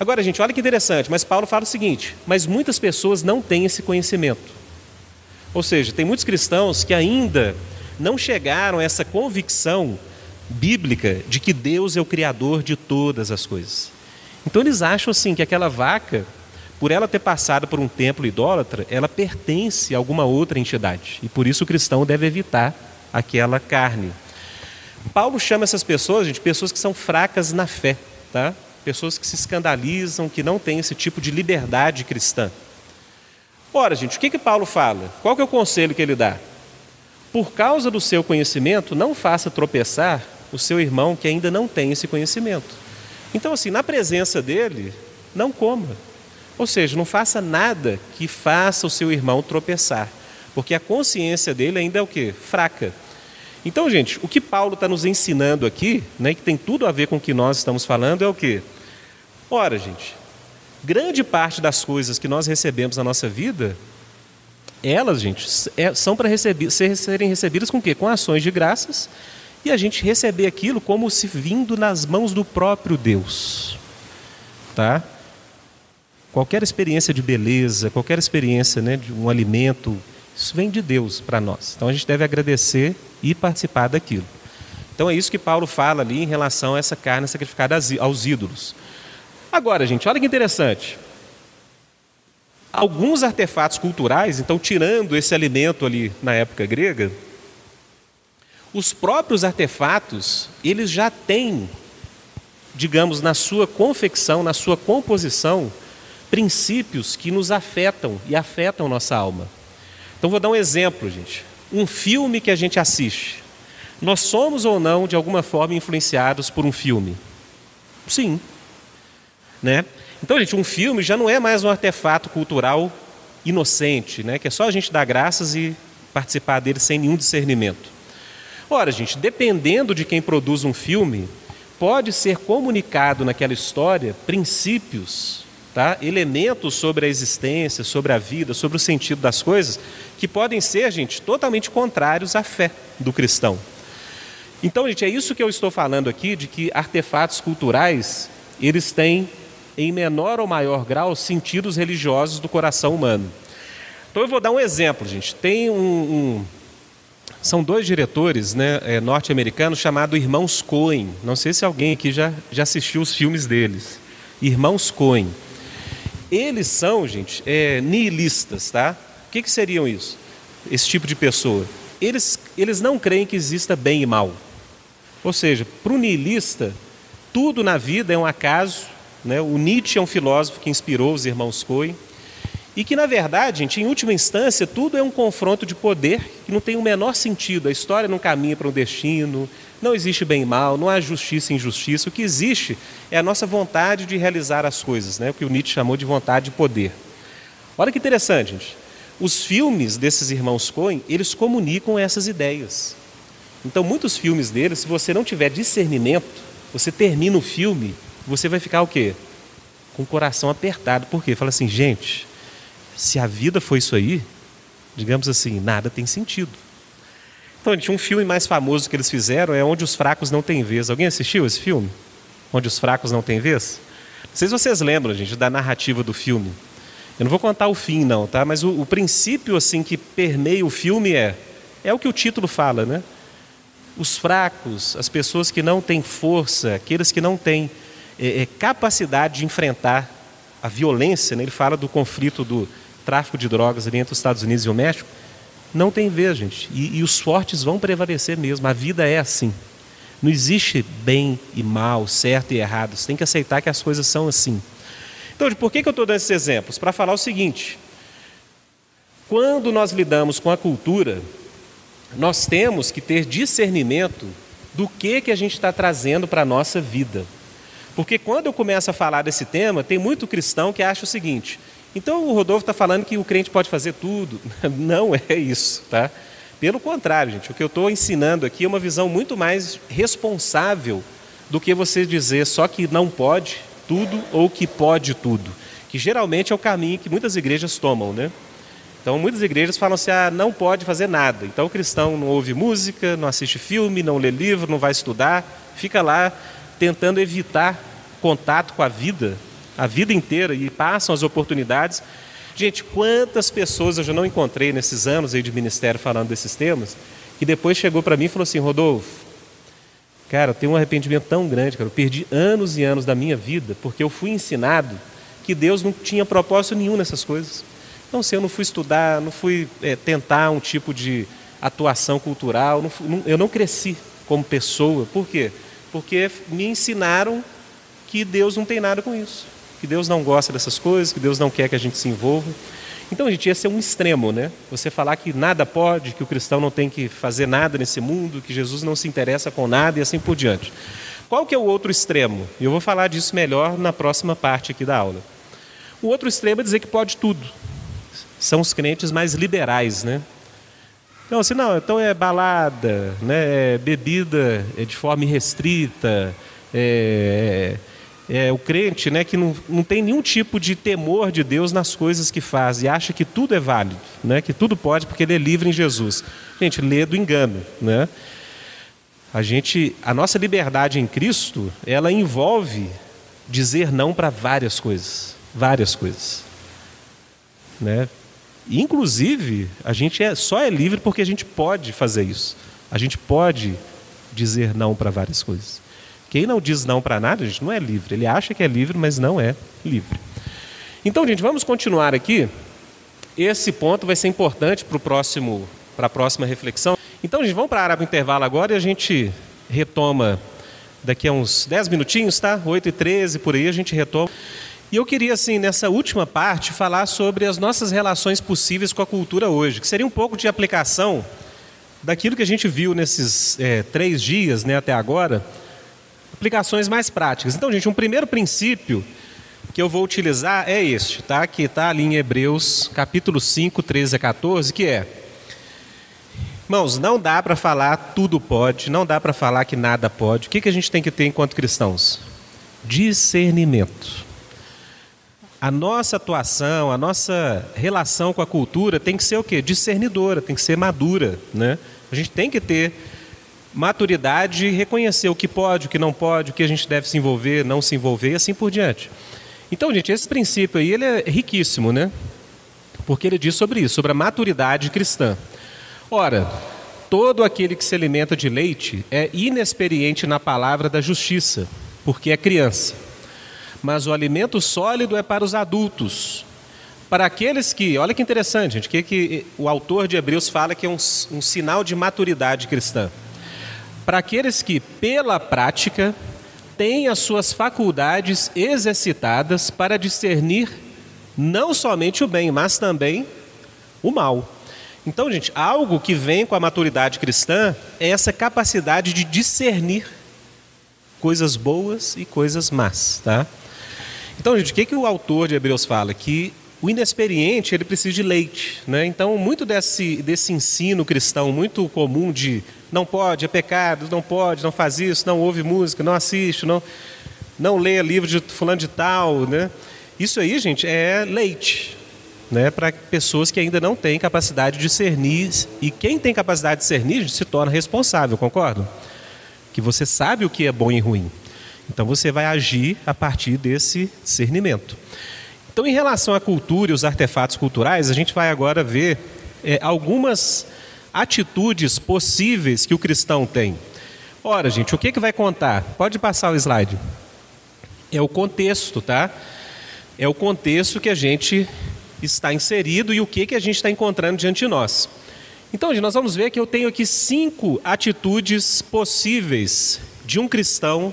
Agora, gente, olha que interessante, mas Paulo fala o seguinte: mas muitas pessoas não têm esse conhecimento. Ou seja, tem muitos cristãos que ainda não chegaram a essa convicção bíblica de que Deus é o criador de todas as coisas. Então eles acham assim que aquela vaca por ela ter passado por um templo idólatra, ela pertence a alguma outra entidade. E por isso o cristão deve evitar aquela carne. Paulo chama essas pessoas, gente, pessoas que são fracas na fé, tá? Pessoas que se escandalizam, que não têm esse tipo de liberdade cristã. Ora, gente, o que que Paulo fala? Qual que é o conselho que ele dá? Por causa do seu conhecimento, não faça tropeçar o seu irmão que ainda não tem esse conhecimento. Então, assim, na presença dele, não coma. Ou seja, não faça nada que faça o seu irmão tropeçar, porque a consciência dele ainda é o que? Fraca. Então, gente, o que Paulo está nos ensinando aqui, né, que tem tudo a ver com o que nós estamos falando, é o que? Ora, gente, grande parte das coisas que nós recebemos na nossa vida, elas, gente, é, são para serem recebidas com o quê? Com ações de graças e a gente receber aquilo como se vindo nas mãos do próprio Deus. Tá? Qualquer experiência de beleza, qualquer experiência né, de um alimento, isso vem de Deus para nós. Então a gente deve agradecer e participar daquilo. Então é isso que Paulo fala ali em relação a essa carne sacrificada aos ídolos. Agora, gente, olha que interessante. Alguns artefatos culturais, então tirando esse alimento ali na época grega, os próprios artefatos, eles já têm, digamos, na sua confecção, na sua composição, princípios que nos afetam e afetam nossa alma. Então vou dar um exemplo, gente. Um filme que a gente assiste. Nós somos ou não, de alguma forma, influenciados por um filme? Sim. Né? Então, gente, um filme já não é mais um artefato cultural inocente, né? que é só a gente dar graças e participar dele sem nenhum discernimento. Ora, gente, dependendo de quem produz um filme, pode ser comunicado naquela história princípios, tá? elementos sobre a existência, sobre a vida, sobre o sentido das coisas, que podem ser, gente, totalmente contrários à fé do cristão. Então, gente, é isso que eu estou falando aqui, de que artefatos culturais, eles têm, em menor ou maior grau, sentidos religiosos do coração humano. Então, eu vou dar um exemplo, gente. Tem um, um são dois diretores né, é, norte-americanos chamados Irmãos Coen. Não sei se alguém aqui já, já assistiu os filmes deles. Irmãos Coen. Eles são, gente, é, nihilistas, tá? O que, que seriam isso? Esse tipo de pessoa. Eles, eles não creem que exista bem e mal. Ou seja, para o nihilista, tudo na vida é um acaso. Né? O Nietzsche é um filósofo que inspirou os irmãos Coen. E que, na verdade, gente, em última instância, tudo é um confronto de poder que não tem o menor sentido. A história não caminha para um destino, não existe bem e mal, não há justiça e injustiça. O que existe é a nossa vontade de realizar as coisas, né? o que o Nietzsche chamou de vontade de poder. Olha que interessante, gente. Os filmes desses irmãos Coen, eles comunicam essas ideias. Então, muitos filmes deles, se você não tiver discernimento, você termina o filme, você vai ficar o quê? Com o coração apertado. Por quê? Fala assim, gente, se a vida foi isso aí, digamos assim, nada tem sentido. Então, um filme mais famoso que eles fizeram, é Onde os Fracos Não Têm Vez. Alguém assistiu esse filme? Onde os Fracos Não Têm Vez? Não sei se vocês lembram, gente, da narrativa do filme. Eu não vou contar o fim, não, tá? Mas o, o princípio, assim, que permeia o filme é... É o que o título fala, né? Os fracos, as pessoas que não têm força, aqueles que não têm é, é, capacidade de enfrentar a violência, né? ele fala do conflito do, tráfico de drogas ali entre os Estados Unidos e o México, não tem vez, gente. E, e os fortes vão prevalecer mesmo. A vida é assim. Não existe bem e mal, certo e errado. Você tem que aceitar que as coisas são assim. Então, por que, que eu estou dando esses exemplos? Para falar o seguinte: quando nós lidamos com a cultura, nós temos que ter discernimento do que, que a gente está trazendo para a nossa vida. Porque quando eu começo a falar desse tema, tem muito cristão que acha o seguinte: então o Rodolfo está falando que o crente pode fazer tudo. *laughs* Não é isso, tá? Pelo contrário, gente, o que eu estou ensinando aqui é uma visão muito mais responsável do que você dizer só que não pode tudo ou que pode tudo, que geralmente é o caminho que muitas igrejas tomam, né? Então muitas igrejas falam assim, ah, não pode fazer nada. Então o cristão não ouve música, não assiste filme, não lê livro, não vai estudar, fica lá tentando evitar contato com a vida a vida inteira e passam as oportunidades. Gente, quantas pessoas eu já não encontrei nesses anos aí de ministério falando desses temas, que depois chegou para mim e falou assim: Rodolfo, cara, eu tenho um arrependimento tão grande, cara, eu perdi anos e anos da minha vida porque eu fui ensinado que Deus não tinha propósito nenhum nessas coisas. Então, se eu não fui estudar, não fui é, tentar um tipo de atuação cultural, não, não, eu não cresci como pessoa. Por quê? Porque me ensinaram que Deus não tem nada com isso, que Deus não gosta dessas coisas, que Deus não quer que a gente se envolva. Então, gente, ia ser um extremo, né? Você falar que nada pode, que o cristão não tem que fazer nada nesse mundo, que Jesus não se interessa com nada e assim por diante. Qual que é o outro extremo? E eu vou falar disso melhor na próxima parte aqui da aula. O outro extremo é dizer que pode tudo. São os crentes mais liberais, né? Não, assim, não, então é balada, né? É bebida é de forma irrestrita, é, é, o crente né, que não, não tem nenhum tipo de temor de Deus nas coisas que faz e acha que tudo é válido, né, que tudo pode porque ele é livre em Jesus. Gente, lê do engano. Né? A, gente, a nossa liberdade em Cristo, ela envolve dizer não para várias coisas. Várias coisas. Né? Inclusive, a gente é, só é livre porque a gente pode fazer isso. A gente pode dizer não para várias coisas. Quem não diz não para nada, gente, não é livre. Ele acha que é livre, mas não é livre. Então, gente, vamos continuar aqui. Esse ponto vai ser importante para próximo, para a próxima reflexão. Então, gente, vamos para o intervalo agora e a gente retoma daqui a uns 10 minutinhos, tá? 8 e 13 por aí a gente retoma. E eu queria, assim, nessa última parte, falar sobre as nossas relações possíveis com a cultura hoje, que seria um pouco de aplicação daquilo que a gente viu nesses é, três dias, né, até agora aplicações mais práticas. Então, gente, um primeiro princípio que eu vou utilizar é este, tá? Que está ali em Hebreus, capítulo 5, 13 a 14, que é Irmãos, não dá para falar tudo pode, não dá para falar que nada pode. O que, que a gente tem que ter enquanto cristãos? Discernimento. A nossa atuação, a nossa relação com a cultura tem que ser o quê? Discernidora, tem que ser madura, né? A gente tem que ter maturidade e reconhecer o que pode, o que não pode, o que a gente deve se envolver, não se envolver e assim por diante. Então, gente, esse princípio aí ele é riquíssimo, né? Porque ele diz sobre isso, sobre a maturidade cristã. Ora, todo aquele que se alimenta de leite é inexperiente na palavra da justiça, porque é criança. Mas o alimento sólido é para os adultos, para aqueles que, olha que interessante, gente, que, que o autor de Hebreus fala que é um, um sinal de maturidade cristã para aqueles que, pela prática, têm as suas faculdades exercitadas para discernir não somente o bem, mas também o mal. Então, gente, algo que vem com a maturidade cristã é essa capacidade de discernir coisas boas e coisas más, tá? Então, gente, o que, que o autor de Hebreus fala? Que o inexperiente ele precisa de leite, né? Então, muito desse, desse ensino cristão muito comum de não pode, é pecado, não pode, não faz isso, não ouve música, não assiste, não, não lê livro de fulano de tal, né? Isso aí, gente, é leite, né? Para pessoas que ainda não têm capacidade de discernir. E quem tem capacidade de discernir se torna responsável, concordo? Que você sabe o que é bom e ruim. Então você vai agir a partir desse discernimento. Então, em relação à cultura e os artefatos culturais, a gente vai agora ver é, algumas atitudes possíveis que o cristão tem. Ora, gente, o que, que vai contar? Pode passar o slide. É o contexto, tá? É o contexto que a gente está inserido e o que, que a gente está encontrando diante de nós. Então, nós vamos ver que eu tenho aqui cinco atitudes possíveis de um cristão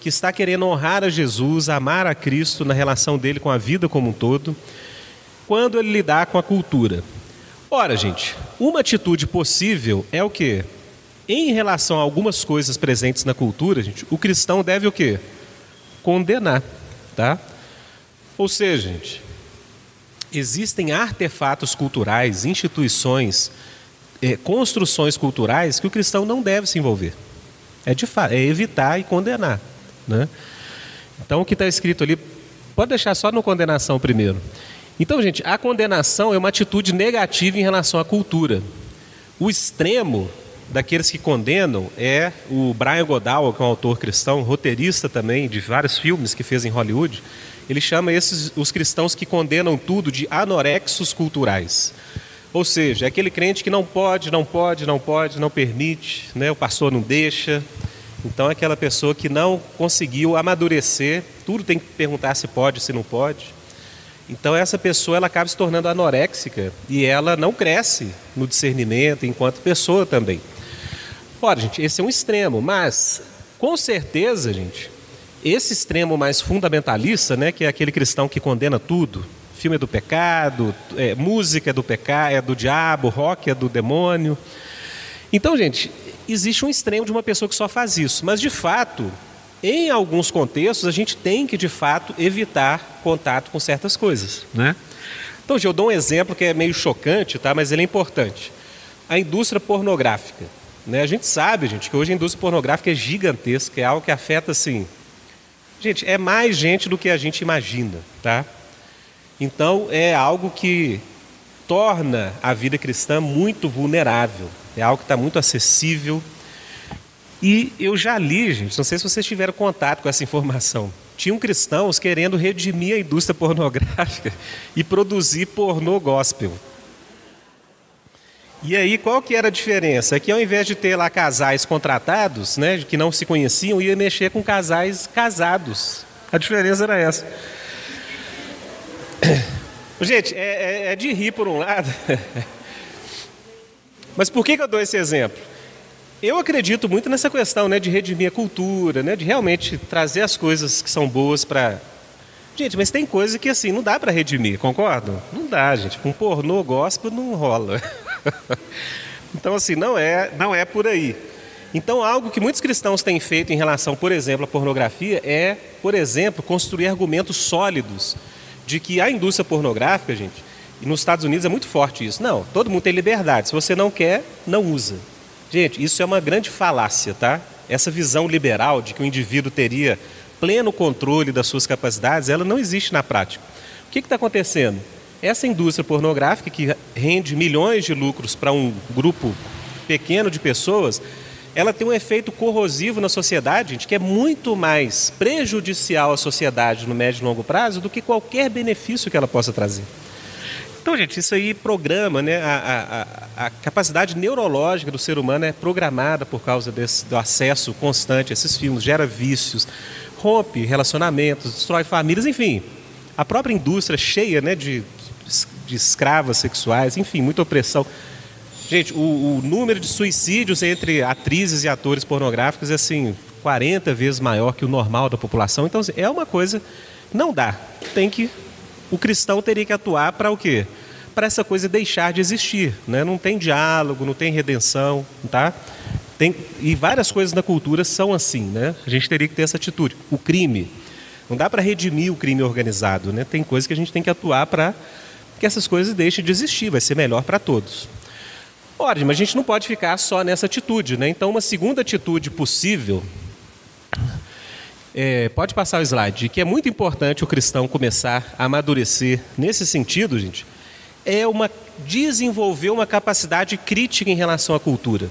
que está querendo honrar a Jesus, amar a Cristo na relação dele com a vida como um todo, quando ele lidar com a cultura. Ora, gente, uma atitude possível é o que? Em relação a algumas coisas presentes na cultura, gente, o cristão deve o quê? Condenar, tá? Ou seja, gente, existem artefatos culturais, instituições, é, construções culturais que o cristão não deve se envolver. É de é evitar e condenar, né? Então o que está escrito ali, pode deixar só no condenação primeiro. Então, gente, a condenação é uma atitude negativa em relação à cultura. O extremo daqueles que condenam é o Brian Godawa, que é um autor cristão, roteirista também de vários filmes que fez em Hollywood. Ele chama esses os cristãos que condenam tudo de anorexos culturais. Ou seja, é aquele crente que não pode, não pode, não pode, não permite, né? o pastor não deixa. Então, é aquela pessoa que não conseguiu amadurecer, tudo tem que perguntar se pode, se não pode. Então essa pessoa ela acaba se tornando anoréxica e ela não cresce no discernimento enquanto pessoa também. Ora, gente, esse é um extremo, mas com certeza, gente, esse extremo mais fundamentalista, né, que é aquele cristão que condena tudo, filme é do pecado, é, música é do pecado, é do diabo, rock é do demônio. Então, gente, existe um extremo de uma pessoa que só faz isso, mas de fato, em alguns contextos, a gente tem que de fato evitar contato com certas coisas, né? Então, eu dou um exemplo que é meio chocante, tá? Mas ele é importante. A indústria pornográfica, né? A gente sabe, gente, que hoje a indústria pornográfica é gigantesca, é algo que afeta assim. Gente, é mais gente do que a gente imagina, tá? Então, é algo que torna a vida cristã muito vulnerável. É algo que está muito acessível. E eu já li, gente, não sei se vocês tiveram contato com essa informação. Tinham cristãos querendo redimir a indústria *laughs* pornográfica e produzir pornô gospel. E aí, qual que era a diferença? É que ao invés de ter lá casais contratados, né, que não se conheciam, ia mexer com casais casados. A diferença era essa. *coughs* Gente, é, é, é de rir por um lado. *laughs* Mas por que, que eu dou esse exemplo? Eu acredito muito nessa questão né, de redimir a cultura, né, de realmente trazer as coisas que são boas para. Gente, mas tem coisa que assim não dá para redimir, concordam? Não dá, gente. Um pornô gospel não rola. *laughs* então, assim, não é, não é por aí. Então, algo que muitos cristãos têm feito em relação, por exemplo, à pornografia é, por exemplo, construir argumentos sólidos de que a indústria pornográfica, gente, nos Estados Unidos é muito forte isso. Não, todo mundo tem liberdade. Se você não quer, não usa. Gente, isso é uma grande falácia, tá? Essa visão liberal de que o indivíduo teria pleno controle das suas capacidades, ela não existe na prática. O que está acontecendo? Essa indústria pornográfica, que rende milhões de lucros para um grupo pequeno de pessoas, ela tem um efeito corrosivo na sociedade, gente, que é muito mais prejudicial à sociedade no médio e longo prazo do que qualquer benefício que ela possa trazer. Então, gente, isso aí programa, né? A, a, a, capacidade neurológica do ser humano é programada por causa desse, do acesso constante a esses filmes, gera vícios, rompe relacionamentos, destrói famílias, enfim. A própria indústria cheia né, de, de escravas sexuais, enfim, muita opressão. Gente, o, o, número de suicídios entre atrizes e atores pornográficos é assim, 40 vezes maior que o normal da população. Então, assim, é uma coisa não dá. Tem que o cristão teria que atuar para o quê? Para essa coisa deixar de existir. Né? Não tem diálogo, não tem redenção, tá? Tem, e várias coisas na cultura são assim, né? A gente teria que ter essa atitude. O crime, não dá para redimir o crime organizado, né? Tem coisas que a gente tem que atuar para que essas coisas deixem de existir, vai ser melhor para todos. Ora, mas a gente não pode ficar só nessa atitude, né? Então, uma segunda atitude possível é, pode passar o slide, que é muito importante o cristão começar a amadurecer nesse sentido, gente, é uma desenvolver uma capacidade crítica em relação à cultura.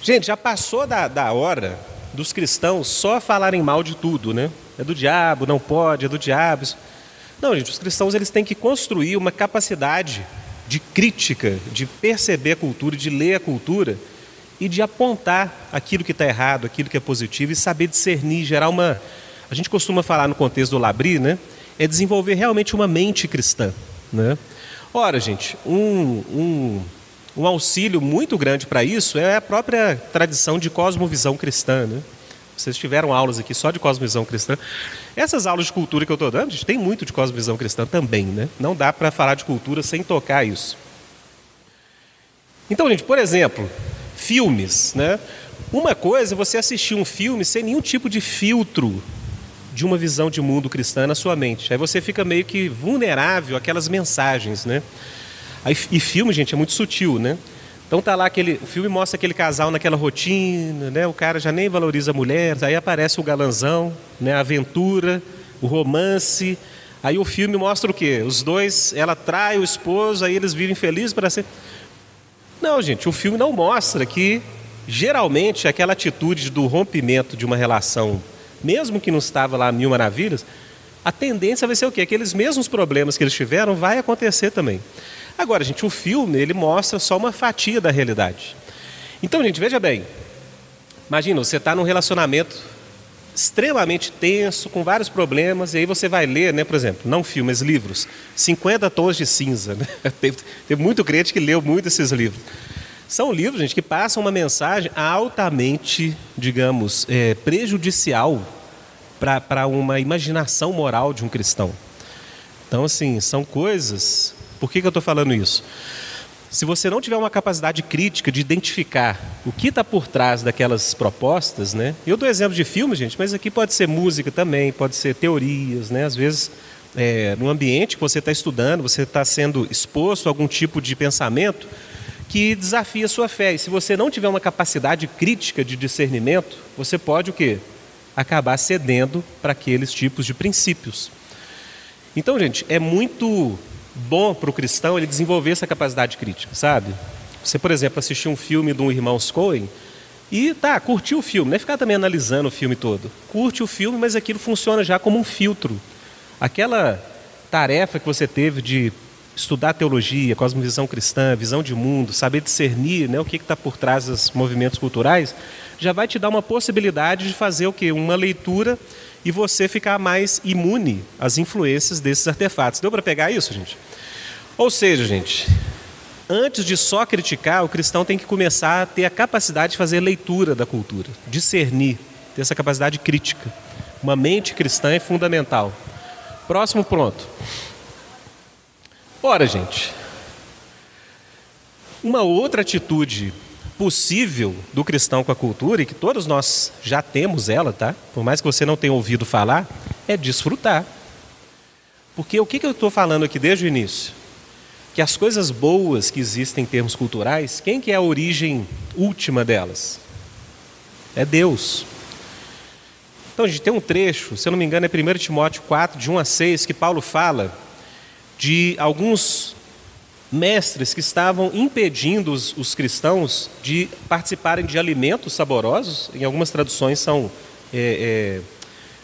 Gente, já passou da, da hora dos cristãos só falarem mal de tudo, né? É do diabo, não pode, é do diabo. Não, gente, os cristãos eles têm que construir uma capacidade de crítica, de perceber a cultura, de ler a cultura e de apontar aquilo que está errado, aquilo que é positivo e saber discernir, gerar uma. A gente costuma falar no contexto do Labri, né? É desenvolver realmente uma mente cristã, né? Ora, gente, um, um, um auxílio muito grande para isso é a própria tradição de cosmovisão cristã, né? Vocês tiveram aulas aqui só de cosmovisão cristã. Essas aulas de cultura que eu estou dando, gente, tem muito de cosmovisão cristã também, né? Não dá para falar de cultura sem tocar isso. Então, gente, por exemplo, filmes, né? Uma coisa é você assistir um filme sem nenhum tipo de filtro de uma visão de mundo cristã na sua mente. Aí você fica meio que vulnerável àquelas mensagens, né? Aí, e filme, gente, é muito sutil, né? Então tá lá aquele, o filme mostra aquele casal naquela rotina, né? O cara já nem valoriza a mulher, aí aparece o galanzão, né? A aventura, o romance. Aí o filme mostra o quê? Os dois, ela trai o esposo, aí eles vivem felizes para sempre. Não, gente, o filme não mostra que geralmente aquela atitude do rompimento de uma relação, mesmo que não estava lá mil maravilhas, a tendência vai ser o quê? Aqueles mesmos problemas que eles tiveram vai acontecer também. Agora, gente, o filme ele mostra só uma fatia da realidade. Então, gente, veja bem. Imagina, você está num relacionamento extremamente tenso, com vários problemas, e aí você vai ler, né, por exemplo, não filmes, livros, 50 tons de cinza. Né? *laughs* Tem, tem muito crente que leu muito esses livros. São livros, gente, que passam uma mensagem altamente, digamos, é, prejudicial para uma imaginação moral de um cristão. Então, assim, são coisas. Por que, que eu estou falando isso? Se você não tiver uma capacidade crítica de identificar o que está por trás daquelas propostas, né? Eu dou exemplo de filmes, gente, mas aqui pode ser música também, pode ser teorias, né? Às vezes, é, no ambiente que você está estudando, você está sendo exposto a algum tipo de pensamento que desafia a sua fé. E se você não tiver uma capacidade crítica de discernimento, você pode o quê? Acabar cedendo para aqueles tipos de princípios. Então, gente, é muito bom para o cristão ele desenvolver essa capacidade crítica, sabe? Você, por exemplo, assistir um filme de um irmão Coen e tá, curtiu o filme, não é ficar também analisando o filme todo. Curte o filme, mas aquilo funciona já como um filtro. Aquela tarefa que você teve de estudar teologia, cosmovisão cristã, visão de mundo, saber discernir né, o que está por trás dos movimentos culturais, já vai te dar uma possibilidade de fazer o quê? Uma leitura e você ficar mais imune às influências desses artefatos. Deu para pegar isso, gente? Ou seja, gente, antes de só criticar, o cristão tem que começar a ter a capacidade de fazer leitura da cultura, discernir, ter essa capacidade crítica. Uma mente cristã é fundamental. Próximo ponto. Ora, gente, uma outra atitude possível do cristão com a cultura, e que todos nós já temos ela, tá? Por mais que você não tenha ouvido falar, é desfrutar. Porque o que, eu estou falando aqui desde o início? Que as coisas boas que existem em termos culturais, quem que é a origem última delas? É Deus. Então, a gente tem um trecho, se eu não me engano, é 1 Timóteo 4, de 1 a 6, que Paulo fala de alguns mestres que estavam impedindo os, os, cristãos de participarem de alimentos saborosos, em algumas traduções são é, é,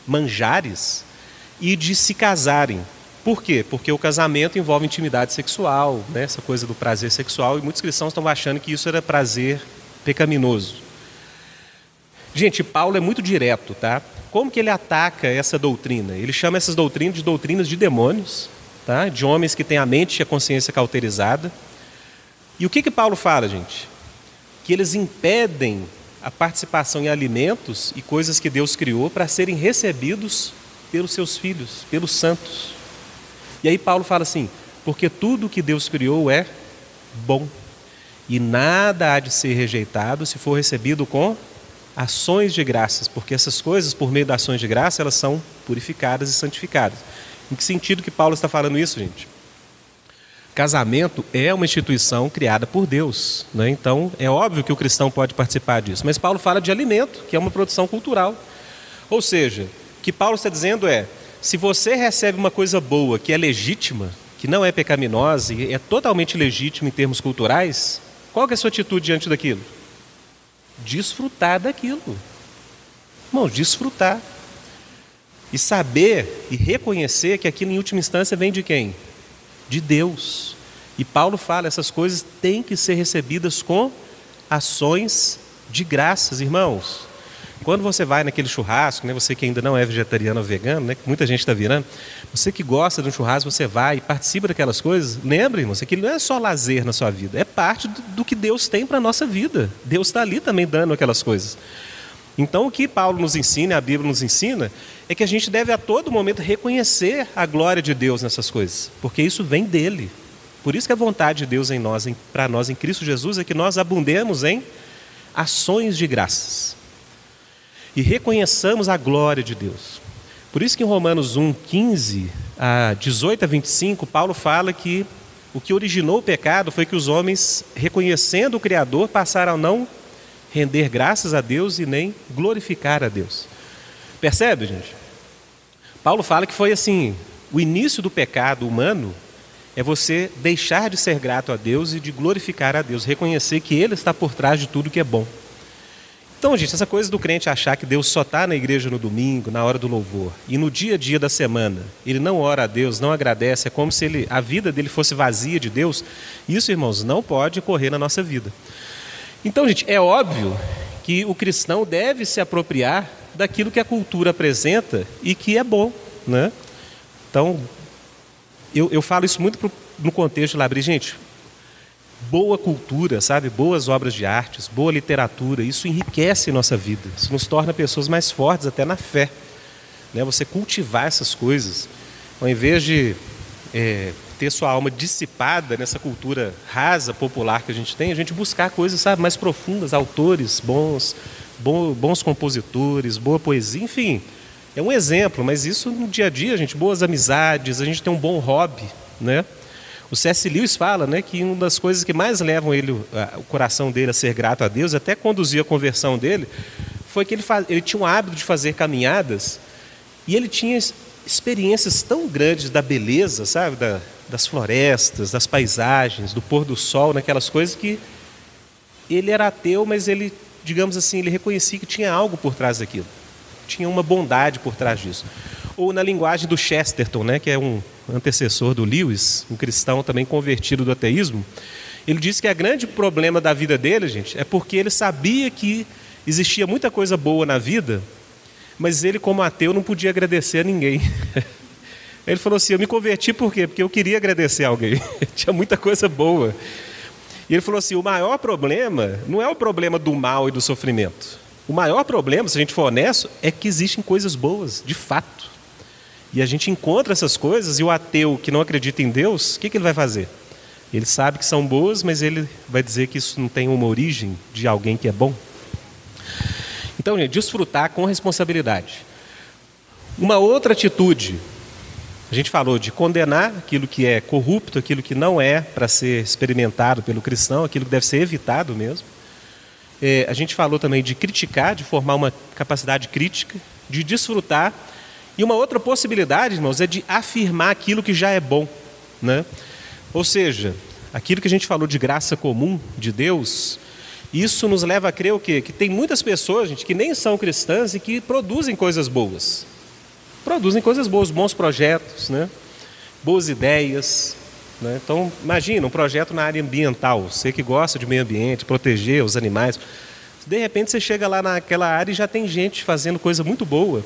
manjares, e de se casarem. Por quê? Porque o casamento envolve intimidade sexual, né? essa coisa do prazer sexual, e muitos cristãos estão achando que isso era prazer pecaminoso. Gente, Paulo é muito direto, tá? Como que ele ataca essa doutrina? Ele chama essas doutrinas de doutrinas de demônios, tá? de homens que têm a mente e a consciência cauterizada. E o que, que Paulo fala, gente? Que eles impedem a participação em alimentos e coisas que Deus criou para serem recebidos pelos seus filhos, pelos santos. E aí Paulo fala assim: porque tudo que Deus criou é bom, e nada há de ser rejeitado se for recebido com ações de graças, porque essas coisas, por meio das ações de graça, elas são purificadas e santificadas. Em que sentido que Paulo está falando isso, gente? Casamento é uma instituição criada por Deus, né? então é óbvio que o cristão pode participar disso. Mas Paulo fala de alimento, que é uma produção cultural. Ou seja, o que Paulo está dizendo é: se você recebe uma coisa boa que é legítima, que não é pecaminosa e é totalmente legítima em termos culturais, qual é a sua atitude diante daquilo? Desfrutar daquilo. Irmão, desfrutar. E saber e reconhecer que aquilo em última instância vem de quem? De Deus. E Paulo fala, essas coisas têm que ser recebidas com ações de graças, irmãos. Quando você vai naquele churrasco, né, você que ainda não é vegetariano ou vegano, né, que muita gente está virando, você que gosta de um churrasco, você vai e participa daquelas coisas, lembre, irmãos, aquilo não é só lazer na sua vida, é parte do, do que Deus tem para a nossa vida. Deus está ali também dando aquelas coisas. Então, o que Paulo nos ensina, a Bíblia nos ensina, é que a gente deve a todo momento reconhecer a glória de Deus nessas coisas, porque isso vem dele. Por isso que a vontade de Deus em nós, para nós em Cristo Jesus, é que nós abundemos em ações de graças e reconheçamos a glória de Deus. Por isso que em Romanos 1, 15 a 18 a 25, Paulo fala que o que originou o pecado foi que os homens, reconhecendo o Criador, passaram a não render graças a Deus e nem glorificar a Deus. Percebe, gente? Paulo fala que foi assim: o início do pecado humano é você deixar de ser grato a Deus e de glorificar a Deus, reconhecer que Ele está por trás de tudo que é bom. Então, gente, essa coisa do crente achar que Deus só está na igreja no domingo, na hora do louvor, e no dia a dia da semana, ele não ora a Deus, não agradece, é como se ele, a vida dele fosse vazia de Deus, isso, irmãos, não pode ocorrer na nossa vida. Então, gente, é óbvio que o cristão deve se apropriar daquilo que a cultura apresenta e que é bom. Né? Então, eu, eu falo isso muito pro, no contexto de Labri. Gente, boa cultura, sabe? Boas obras de artes, boa literatura, isso enriquece nossa vida. Isso nos torna pessoas mais fortes até na fé. Né? Você cultivar essas coisas, ao invés de é, ter sua alma dissipada nessa cultura rasa, popular que a gente tem, a gente buscar coisas sabe, mais profundas, autores bons, bons compositores, boa poesia, enfim. É um exemplo, mas isso no dia a dia, gente, boas amizades, a gente tem um bom hobby, né? O C.S. Lewis fala né, que uma das coisas que mais levam ele, o coração dele a ser grato a Deus, até conduzir a conversão dele, foi que ele, faz, ele tinha o hábito de fazer caminhadas e ele tinha experiências tão grandes da beleza, sabe, da, das florestas, das paisagens, do pôr do sol, naquelas coisas que ele era ateu, mas ele, digamos assim, ele reconhecia que tinha algo por trás daquilo, tinha uma bondade por trás disso. Ou na linguagem do Chesterton, né, que é um antecessor do Lewis, um cristão também convertido do ateísmo, ele disse que o grande problema da vida dele, gente, é porque ele sabia que existia muita coisa boa na vida, mas ele, como ateu, não podia agradecer a ninguém. *laughs* Ele falou assim: Eu me converti por quê? Porque eu queria agradecer a alguém. *laughs* Tinha muita coisa boa. E ele falou assim: O maior problema não é o problema do mal e do sofrimento. O maior problema, se a gente for honesto, é que existem coisas boas, de fato. E a gente encontra essas coisas e o ateu que não acredita em Deus, o que, que ele vai fazer? Ele sabe que são boas, mas ele vai dizer que isso não tem uma origem de alguém que é bom. Então, gente, desfrutar com responsabilidade. Uma outra atitude, a gente falou de condenar aquilo que é corrupto, aquilo que não é para ser experimentado pelo cristão, aquilo que deve ser evitado mesmo. É, a gente falou também de criticar, de formar uma capacidade crítica, de desfrutar e uma outra possibilidade, irmãos, é de afirmar aquilo que já é bom. Né? Ou seja, aquilo que a gente falou de graça comum de Deus, isso nos leva a crer o quê? Que tem muitas pessoas, gente, que nem são cristãs e que produzem coisas boas. Produzem coisas boas, bons projetos, né? boas ideias. Né? Então, imagina um projeto na área ambiental, você que gosta de meio ambiente, proteger os animais. De repente você chega lá naquela área e já tem gente fazendo coisa muito boa.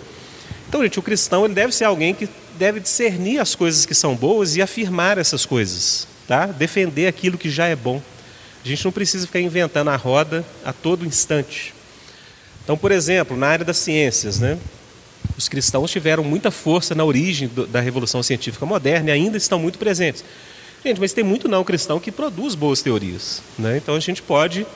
Então, gente, o cristão ele deve ser alguém que deve discernir as coisas que são boas e afirmar essas coisas, tá? Defender aquilo que já é bom. A gente não precisa ficar inventando a roda a todo instante. Então, por exemplo, na área das ciências, né? Os cristãos tiveram muita força na origem do, da revolução científica moderna e ainda estão muito presentes. Gente, mas tem muito não cristão que produz boas teorias, né? Então a gente pode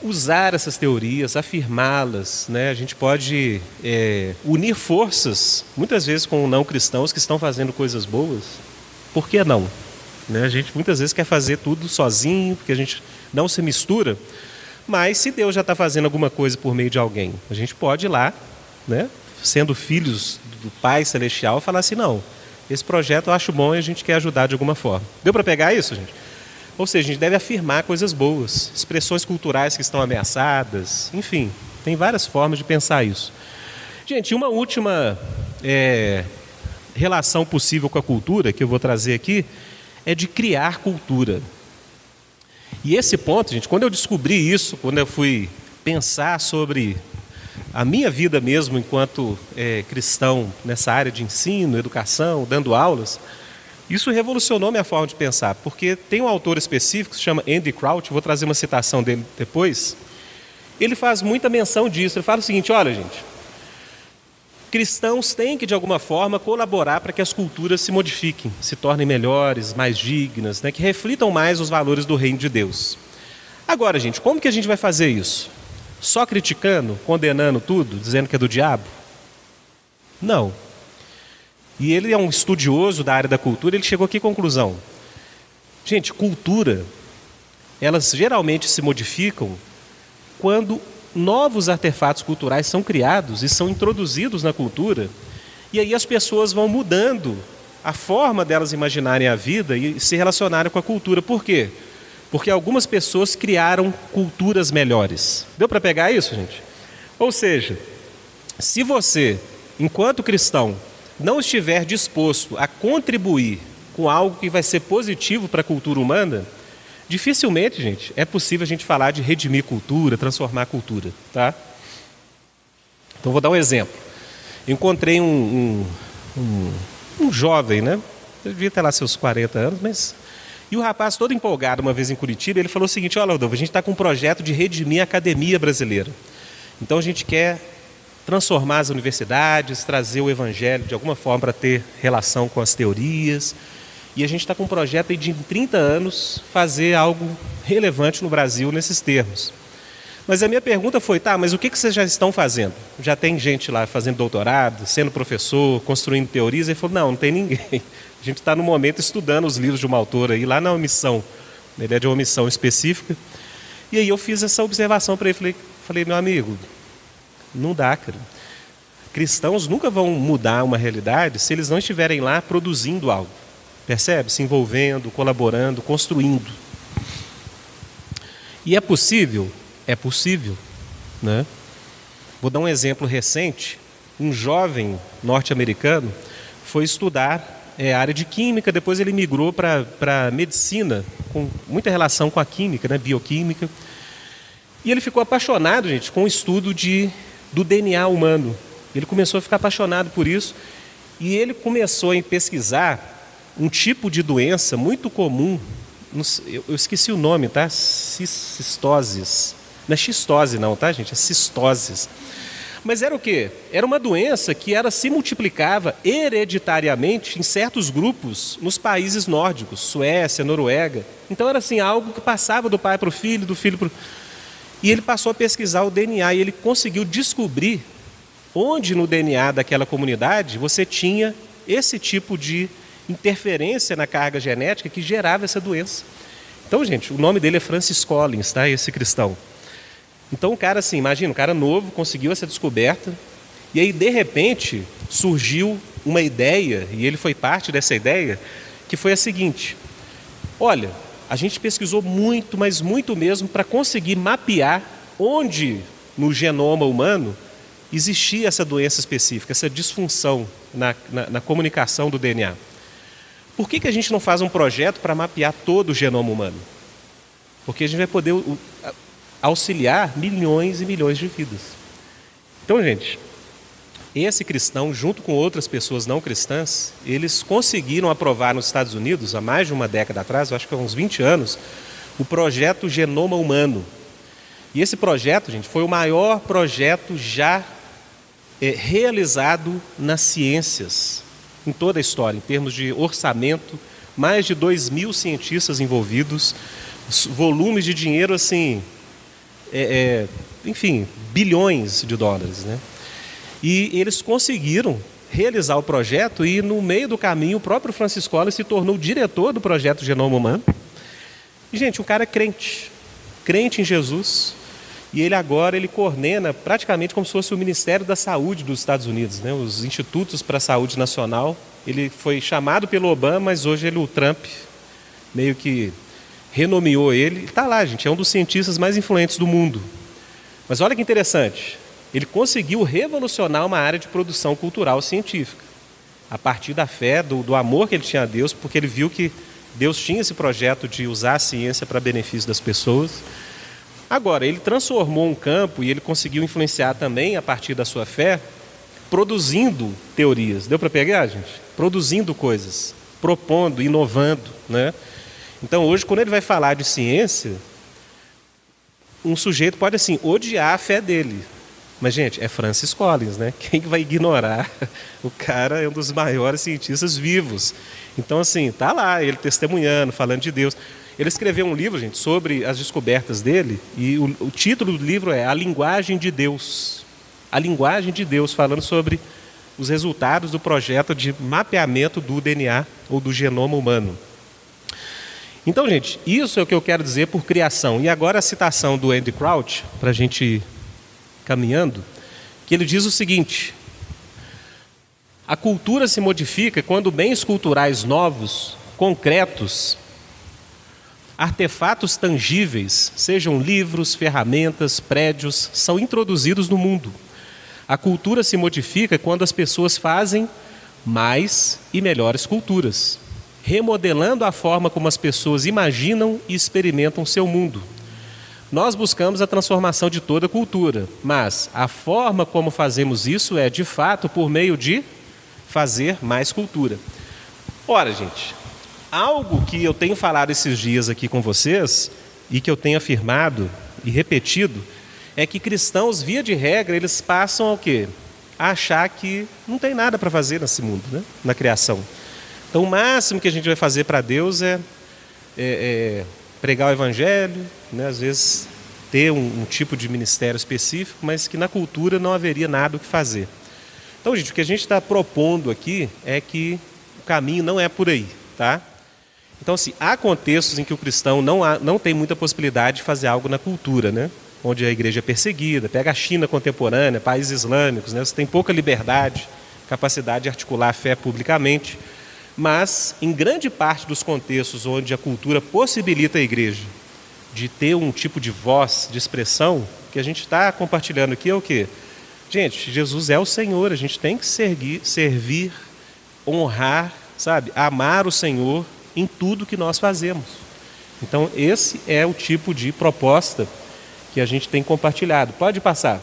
usar essas teorias, afirmá-las. Né? A gente pode é, unir forças, muitas vezes com não cristãos que estão fazendo coisas boas. Por que não? Né? A gente muitas vezes quer fazer tudo sozinho, porque a gente não se mistura. Mas se Deus já está fazendo alguma coisa por meio de alguém, a gente pode ir lá, né? Sendo filhos do Pai Celestial, falar assim: não, esse projeto eu acho bom e a gente quer ajudar de alguma forma. Deu para pegar isso, gente? Ou seja, a gente deve afirmar coisas boas, expressões culturais que estão ameaçadas, enfim, tem várias formas de pensar isso. Gente, uma última é, relação possível com a cultura que eu vou trazer aqui é de criar cultura. E esse ponto, gente, quando eu descobri isso, quando eu fui pensar sobre a minha vida mesmo enquanto é, cristão nessa área de ensino, educação, dando aulas, isso revolucionou minha forma de pensar, porque tem um autor específico que se chama Andy Crouch, vou trazer uma citação dele depois. Ele faz muita menção disso. Ele fala o seguinte: olha, gente, cristãos têm que de alguma forma colaborar para que as culturas se modifiquem, se tornem melhores, mais dignas, né, que reflitam mais os valores do reino de Deus. Agora, gente, como que a gente vai fazer isso? Só criticando, condenando tudo, dizendo que é do diabo? Não. E ele é um estudioso da área da cultura, ele chegou aqui à conclusão. Gente, cultura, elas geralmente se modificam quando novos artefatos culturais são criados e são introduzidos na cultura, e aí as pessoas vão mudando a forma delas imaginarem a vida e se relacionarem com a cultura. Por quê? Porque algumas pessoas criaram culturas melhores. Deu para pegar isso, gente? Ou seja, se você, enquanto cristão, não estiver disposto a contribuir com algo que vai ser positivo para a cultura humana, dificilmente, gente, é possível a gente falar de redimir cultura, transformar a cultura, tá? Então vou dar um exemplo. Encontrei um, um, um, um jovem, né? Devia ter lá seus 40 anos, mas. E o rapaz, todo empolgado, uma vez em Curitiba, ele falou o seguinte: Olha, Rodolfo, a gente está com um projeto de redimir a academia brasileira. Então a gente quer transformar as universidades, trazer o evangelho de alguma forma para ter relação com as teorias. E a gente está com um projeto de, em 30 anos, fazer algo relevante no Brasil nesses termos. Mas a minha pergunta foi, tá, mas o que, que vocês já estão fazendo? Já tem gente lá fazendo doutorado, sendo professor, construindo teorias? Ele falou, não, não tem ninguém. *laughs* A gente está no momento estudando os livros de uma autora aí, lá na missão. Ele é de uma missão específica. E aí eu fiz essa observação para ele. Falei, falei, meu amigo, não dá, cara. Cristãos nunca vão mudar uma realidade se eles não estiverem lá produzindo algo. Percebe? Se envolvendo, colaborando, construindo. E é possível é possível. Né? Vou dar um exemplo recente. Um jovem norte-americano foi estudar é, área de química, depois ele migrou para medicina, com muita relação com a química, né, bioquímica. E ele ficou apaixonado, gente, com o estudo de, do DNA humano. Ele começou a ficar apaixonado por isso e ele começou a pesquisar um tipo de doença muito comum, eu esqueci o nome, tá? Cistoses. Não é xistose não, tá, gente? É cistoses. Mas era o quê? Era uma doença que era, se multiplicava hereditariamente em certos grupos nos países nórdicos, Suécia, Noruega. Então era assim, algo que passava do pai para o filho, do filho para o... E ele passou a pesquisar o DNA e ele conseguiu descobrir onde no DNA daquela comunidade você tinha esse tipo de interferência na carga genética que gerava essa doença. Então, gente, o nome dele é Francis Collins, tá? Esse cristão. Então o cara assim, imagina, um cara novo conseguiu essa descoberta e aí de repente surgiu uma ideia e ele foi parte dessa ideia que foi a seguinte: olha, a gente pesquisou muito, mas muito mesmo para conseguir mapear onde no genoma humano existia essa doença específica, essa disfunção na, na, na comunicação do DNA. Por que, que a gente não faz um projeto para mapear todo o genoma humano? Porque a gente vai poder auxiliar milhões e milhões de vidas. Então, gente, esse cristão, junto com outras pessoas não cristãs, eles conseguiram aprovar nos Estados Unidos, há mais de uma década atrás, acho que há uns 20 anos, o projeto Genoma Humano. E esse projeto, gente, foi o maior projeto já é, realizado nas ciências, em toda a história, em termos de orçamento, mais de 2 mil cientistas envolvidos, volumes de dinheiro assim é, é, enfim, bilhões de dólares. Né? E eles conseguiram realizar o projeto e no meio do caminho o próprio Francisco Collins se tornou diretor do projeto Genoma Humano. E, gente, o cara é crente, crente em Jesus, e ele agora ele coordena praticamente como se fosse o Ministério da Saúde dos Estados Unidos, né? os Institutos para a Saúde Nacional. Ele foi chamado pelo Obama, mas hoje ele, o Trump meio que renomeou ele. Está lá, gente, é um dos cientistas mais influentes do mundo. Mas olha que interessante, ele conseguiu revolucionar uma área de produção cultural científica, a partir da fé, do, do amor que ele tinha a Deus, porque ele viu que Deus tinha esse projeto de usar a ciência para benefício das pessoas. Agora, ele transformou um campo e ele conseguiu influenciar também, a partir da sua fé, produzindo teorias. Deu para pegar, gente? Produzindo coisas, propondo, inovando, né? Então, hoje, quando ele vai falar de ciência, um sujeito pode, assim, odiar a fé dele. Mas, gente, é Francis Collins, né? Quem vai ignorar? *laughs* O cara é um dos maiores cientistas vivos. Então, assim, tá lá, ele testemunhando, falando de Deus. Ele escreveu um livro, gente, sobre as descobertas dele, e o, o título do livro é A Linguagem de Deus. A Linguagem de Deus, falando sobre os resultados do projeto de mapeamento do DNA ou do genoma humano. Então, gente, isso é o que eu quero dizer por criação. E agora a citação do Andy Crouch, para a gente ir caminhando, que ele diz o seguinte: a cultura se modifica quando bens culturais novos, concretos, artefatos tangíveis, sejam livros, ferramentas, prédios, são introduzidos no mundo. A cultura se modifica quando as pessoas fazem mais e melhores culturas remodelando a forma como as pessoas imaginam e experimentam seu mundo. nós buscamos a transformação de toda a cultura, mas a forma como fazemos isso é, de fato, por meio de fazer mais cultura. Ora, gente, algo que eu tenho falado esses dias aqui com vocês e que eu tenho afirmado e repetido é que cristãos, via de regra, eles passam ao quê? A achar que não tem nada para fazer nesse mundo, né? na criação. Então, o máximo que a gente vai fazer para Deus é, é, é, pregar o Evangelho, né? às vezes ter um, um, tipo de ministério específico, mas que na cultura não haveria nada o que fazer. Então, gente, o que a gente está propondo aqui é que o caminho não é por aí, tá? Então, assim, há contextos em que o cristão não, há, não tem muita possibilidade de fazer algo na cultura, né? onde a igreja é perseguida, pega a China contemporânea, países islâmicos, né? você tem pouca liberdade, capacidade de articular a fé publicamente, mas em grande parte dos contextos onde a cultura possibilita a igreja de ter um tipo de voz, de expressão, que a gente está compartilhando aqui é o quê? Gente, Jesus é o Senhor, a gente tem que servir, servir honrar, sabe, amar o Senhor em tudo que nós fazemos. Então, esse é o tipo de proposta que a gente tem compartilhado. Pode passar.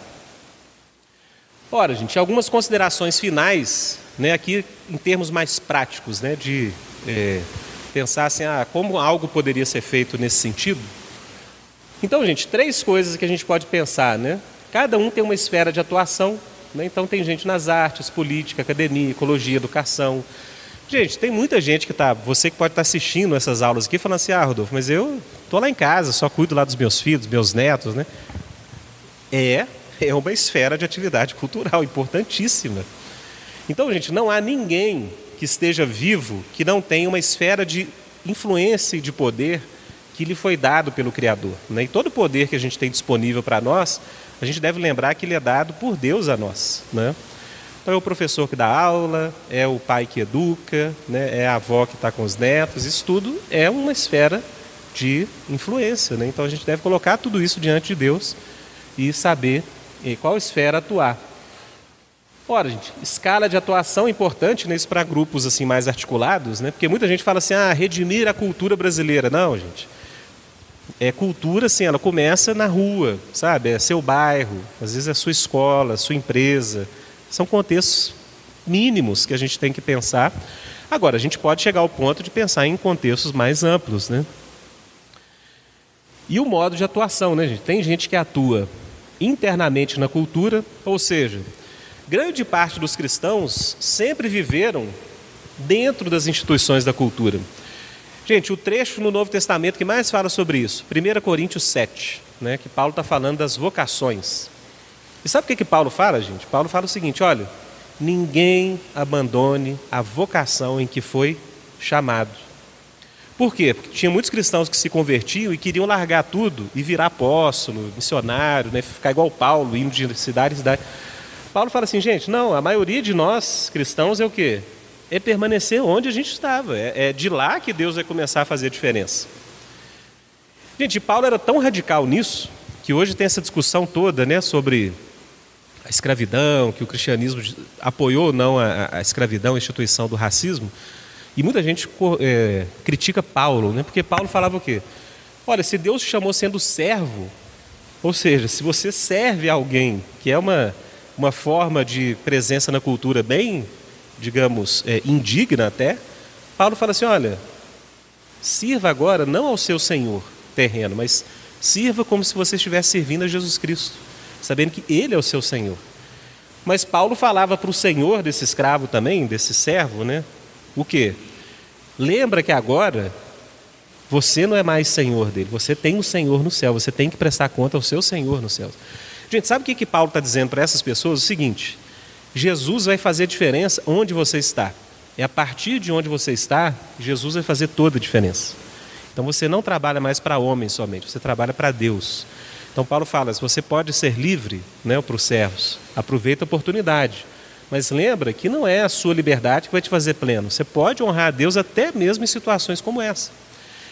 Ora, gente, algumas considerações finais, né, aqui em termos mais práticos, né, de é, pensar assim, ah, como algo poderia ser feito nesse sentido. Então, gente, três coisas que a gente pode pensar, né? Cada um tem uma esfera de atuação, né? então tem gente nas artes, política, academia, ecologia, educação, Gente, tem muita gente que está, você que pode estar tá assistindo essas aulas aqui, falando assim, ah, Rodolfo, mas eu estou lá em casa, só cuido lá dos meus filhos, meus netos, né? É, é uma esfera de atividade cultural importantíssima. Então, gente, não há ninguém que esteja vivo que não tenha uma esfera de influência e de poder que lhe foi dado pelo Criador. Né? E todo o poder que a gente tem disponível para nós, a gente deve lembrar que ele é dado por Deus a nós. Né? Então é o professor que dá aula, é o pai que educa, né, é a avó que está com os netos, isso tudo é uma esfera de influência. Né? Então a gente deve colocar tudo isso diante de Deus e saber em qual esfera atuar. Ora, gente, escala de atuação é importante né, isso para grupos assim mais articulados, né? porque muita gente fala assim, ah, redimir a cultura brasileira. Não, gente. É cultura, assim, ela começa na rua, sabe? É seu bairro, às vezes é sua escola, sua empresa, são contextos mínimos que a gente tem que pensar. Agora, a gente pode chegar ao ponto de pensar em contextos mais amplos, né? E o modo de atuação, né, gente? Tem gente que atua internamente na cultura, ou seja, grande parte dos cristãos sempre viveram dentro das instituições da cultura. Gente, o trecho no Novo Testamento que mais fala sobre isso, 1 Coríntios 7, né, que Paulo está falando das vocações. E sabe o que, que Paulo fala, gente? Paulo fala o seguinte: olha, ninguém abandone a vocação em que foi chamado. Por quê? Porque tinha muitos cristãos que se convertiam e queriam largar tudo e virar apóstolo, missionário, né? ficar igual Paulo, indo de cidade em cidade. Paulo fala assim, gente, não, a maioria de nós cristãos é o quê? É permanecer onde a gente estava. É, é de lá que Deus vai começar a fazer a diferença. Gente, Paulo era tão radical nisso que hoje tem essa discussão toda né, sobre a escravidão, que o cristianismo apoiou ou não a, a escravidão, a instituição do racismo. E muita gente é, critica Paulo, né? porque Paulo falava o quê? Olha, se Deus te chamou sendo servo, ou seja, se você serve alguém, que é uma, uma forma de presença na cultura bem, digamos, é, indigna até, Paulo fala assim: olha, sirva agora não ao seu senhor terreno, mas sirva como se você estivesse servindo a Jesus Cristo sabendo que ele é o seu senhor. Mas Paulo falava para o senhor desse escravo também, desse servo, né? O que? Lembra que agora você não é mais senhor dele, você tem um senhor no céu, você tem que prestar conta ao seu senhor no céu. Gente, sabe o que, que Paulo está dizendo para essas pessoas? O seguinte: Jesus vai fazer diferença onde você está. É a partir de onde você está, Jesus vai fazer toda a diferença. Então você não trabalha mais para homens somente, você trabalha para Deus. Então Paulo fala: se você pode ser livre né, para os servos, aproveita a oportunidade. Mas lembra que não é a sua liberdade que vai te fazer pleno. Você pode honrar a Deus até mesmo em situações como essa.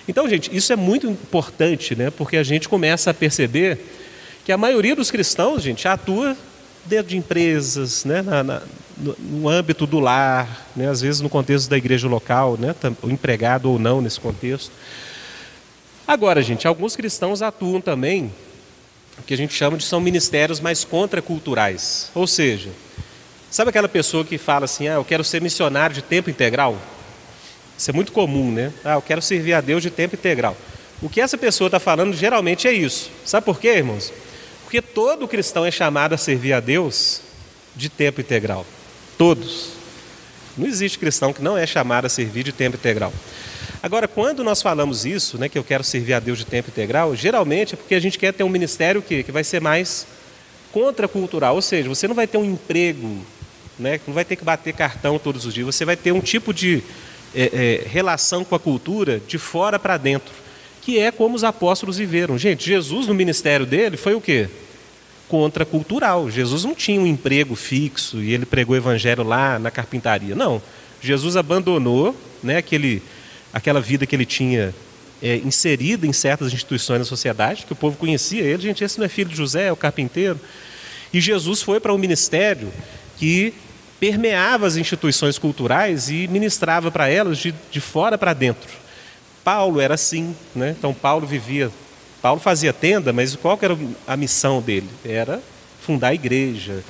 Então, gente, isso é muito importante, né? Porque a gente começa a perceber que a maioria dos cristãos, gente, atua dentro de empresas, né? Na, na, no, no, âmbito do lar, né? às vezes no contexto da igreja local, né? o empregado ou não nesse contexto. Agora, gente, alguns cristãos atuam também o que a gente chama de são ministérios mais contraculturais. Ou seja, sabe aquela pessoa que fala assim: ah, eu quero ser missionário de tempo integral? Isso é muito comum, né? Ah, eu quero servir a Deus de tempo integral. O que essa pessoa está falando geralmente é isso. Sabe por quê, irmãos? Porque todo cristão é chamado a servir a Deus de tempo integral. Todos. Não existe cristão que não é chamado a servir de tempo integral. Agora, quando nós falamos isso, né, que eu quero servir a Deus de tempo integral, geralmente é porque a gente quer ter um ministério que, que vai ser mais contracultural, ou seja, você não vai ter um emprego, né, não vai ter que bater cartão todos os dias, você vai ter um tipo de é, é, relação com a cultura de fora para dentro, que é como os apóstolos viveram. Gente, Jesus no ministério dele foi o quê? Contracultural. Jesus não tinha um emprego fixo e ele pregou o evangelho lá na carpintaria. Não. Jesus abandonou né, aquele aquela vida que ele tinha é, inserida em certas instituições da sociedade, que o povo conhecia ele. Gente, esse não é filho de José, é o carpinteiro. E Jesus foi para um ministério que permeava as instituições culturais e ministrava para elas de, de fora para dentro. Paulo era assim, né? então Paulo vivia, Paulo fazia tenda, mas qual que era a missão dele? Era fundar a igreja.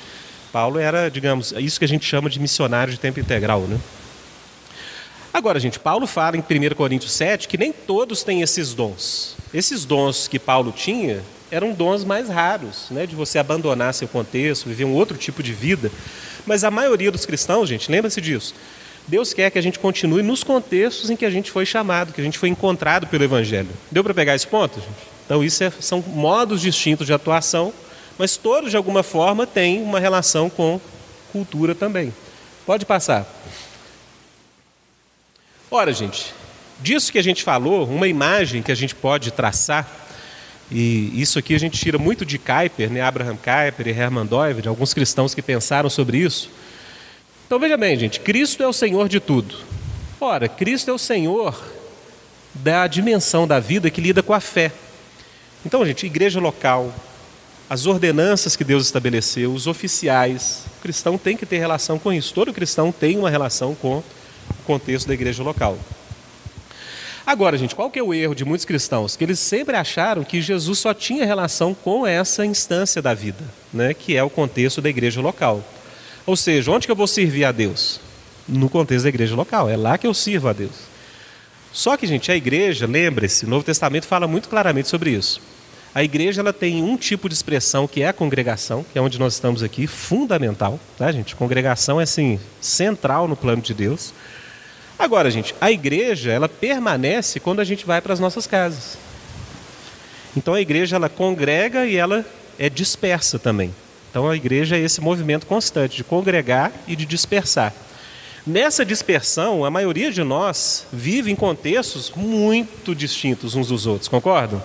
Paulo era, digamos, isso que a gente chama de missionário de tempo integral, né? Agora, gente, Paulo fala em 1 Coríntios 7 que nem todos têm esses dons. Esses dons que Paulo tinha eram dons mais raros, né, de você abandonar seu contexto, viver um outro tipo de vida. Mas a maioria dos cristãos, gente, lembra-se disso. Deus quer que a gente continue nos contextos em que a gente foi chamado, que a gente foi encontrado pelo Evangelho. Deu para pegar esse ponto, gente? Então, isso é, são modos distintos de atuação, mas todos, de alguma forma, têm uma relação com cultura também. Pode passar. Ora, gente, disso que a gente falou, uma imagem que a gente pode traçar, e isso aqui a gente tira muito de Kuyper, né, Abraham Kuyper e Hermann Doiver, alguns cristãos que pensaram sobre isso. Então veja bem, gente, Cristo é o Senhor de tudo. Ora, Cristo é o Senhor da dimensão da vida que lida com a fé. Então, gente, igreja local, as ordenanças que Deus estabeleceu, os oficiais, o cristão tem que ter relação com isso. Todo cristão tem uma relação com o contexto da igreja local. Agora, gente, qual que é o erro de muitos cristãos? Que eles sempre acharam que Jesus só tinha relação com essa instância da vida, né, que é o contexto da igreja local. Ou seja, onde que eu vou servir a Deus? No contexto da igreja local, é lá que eu sirvo a Deus. Só que, gente, a igreja, lembre-se, o Novo Testamento fala muito claramente sobre isso. A igreja ela tem um tipo de expressão que é a congregação, que é onde nós estamos aqui, fundamental, tá, gente? Congregação é assim central no plano de Deus. Agora, gente, a igreja, ela permanece quando a gente vai para as nossas casas. Então a igreja ela congrega e ela é dispersa também. Então a igreja é esse movimento constante de congregar e de dispersar. Nessa dispersão, a maioria de nós vive em contextos muito distintos uns dos outros, concordam?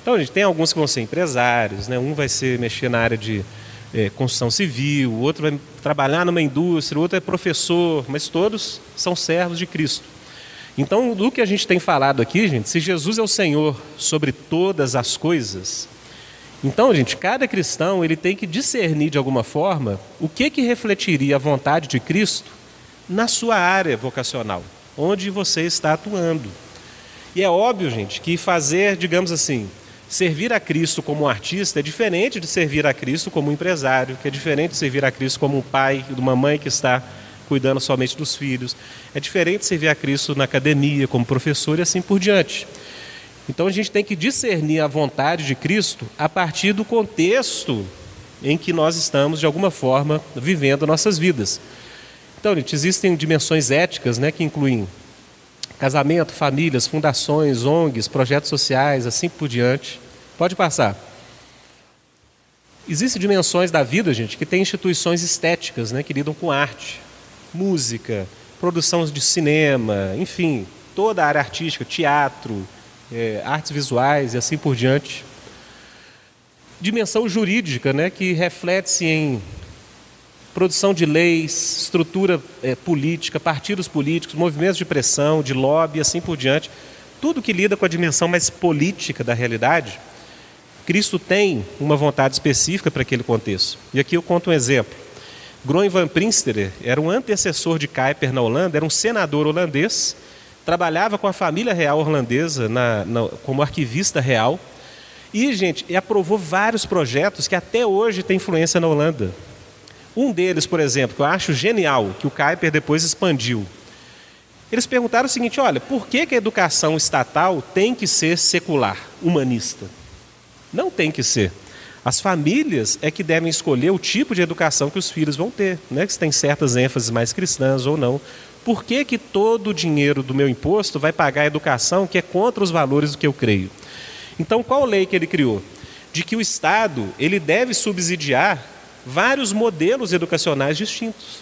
Então, a gente tem alguns que vão ser empresários, né? um vai ser mexer na área de é, construção civil, o outro vai trabalhar numa indústria, o outro é professor, mas todos são servos de Cristo. Então, do que a gente tem falado aqui, gente, se Jesus é o Senhor sobre todas as coisas, então, gente, cada cristão ele tem que discernir de alguma forma o que que refletiria a vontade de Cristo na sua área vocacional, onde você está atuando. E é óbvio, gente, que fazer, digamos assim, Servir a Cristo como um artista é diferente de servir a Cristo como um empresário, que é diferente de servir a Cristo como um pai, de uma mãe que está cuidando somente dos filhos. É diferente de servir a Cristo na academia, como professor e assim por diante. Então a gente tem que discernir a vontade de Cristo a partir do contexto em que nós estamos, de alguma forma, vivendo nossas vidas. Então, gente, existem dimensões éticas né, que incluem casamento, famílias, fundações, ONGs, projetos sociais, assim por diante. Pode passar. Existem dimensões da vida, gente, que tem instituições estéticas, né, que lidam com arte, música, produção de cinema, enfim, toda a área artística, teatro, é, artes visuais e assim por diante. Dimensão jurídica, né, que reflete-se em produção de leis, estrutura é, política, partidos políticos, movimentos de pressão, de lobby, assim por diante. Tudo que lida com a dimensão mais política da realidade, Cristo tem uma vontade específica para aquele contexto. E aqui eu conto um exemplo. Groen van Prinsterer era um antecessor de Kuyper na Holanda, era um senador holandês, trabalhava com a família real holandesa na, na, como arquivista real, E, gente, aprovou vários projetos que até hoje têm influência na Holanda. Um deles, por exemplo, que eu acho genial, que o Kuiper depois expandiu. Eles perguntaram o seguinte: olha, por que, que a educação estatal tem que ser secular, humanista? Não tem que ser. As famílias é que devem escolher o tipo de educação que os filhos vão ter, né? que tem certas ênfases mais cristãs ou não. Por que, que todo o dinheiro do meu imposto vai pagar a educação que é contra os valores do que eu creio? Então, qual lei que ele criou? De que o Estado ele deve subsidiar vários modelos educacionais distintos.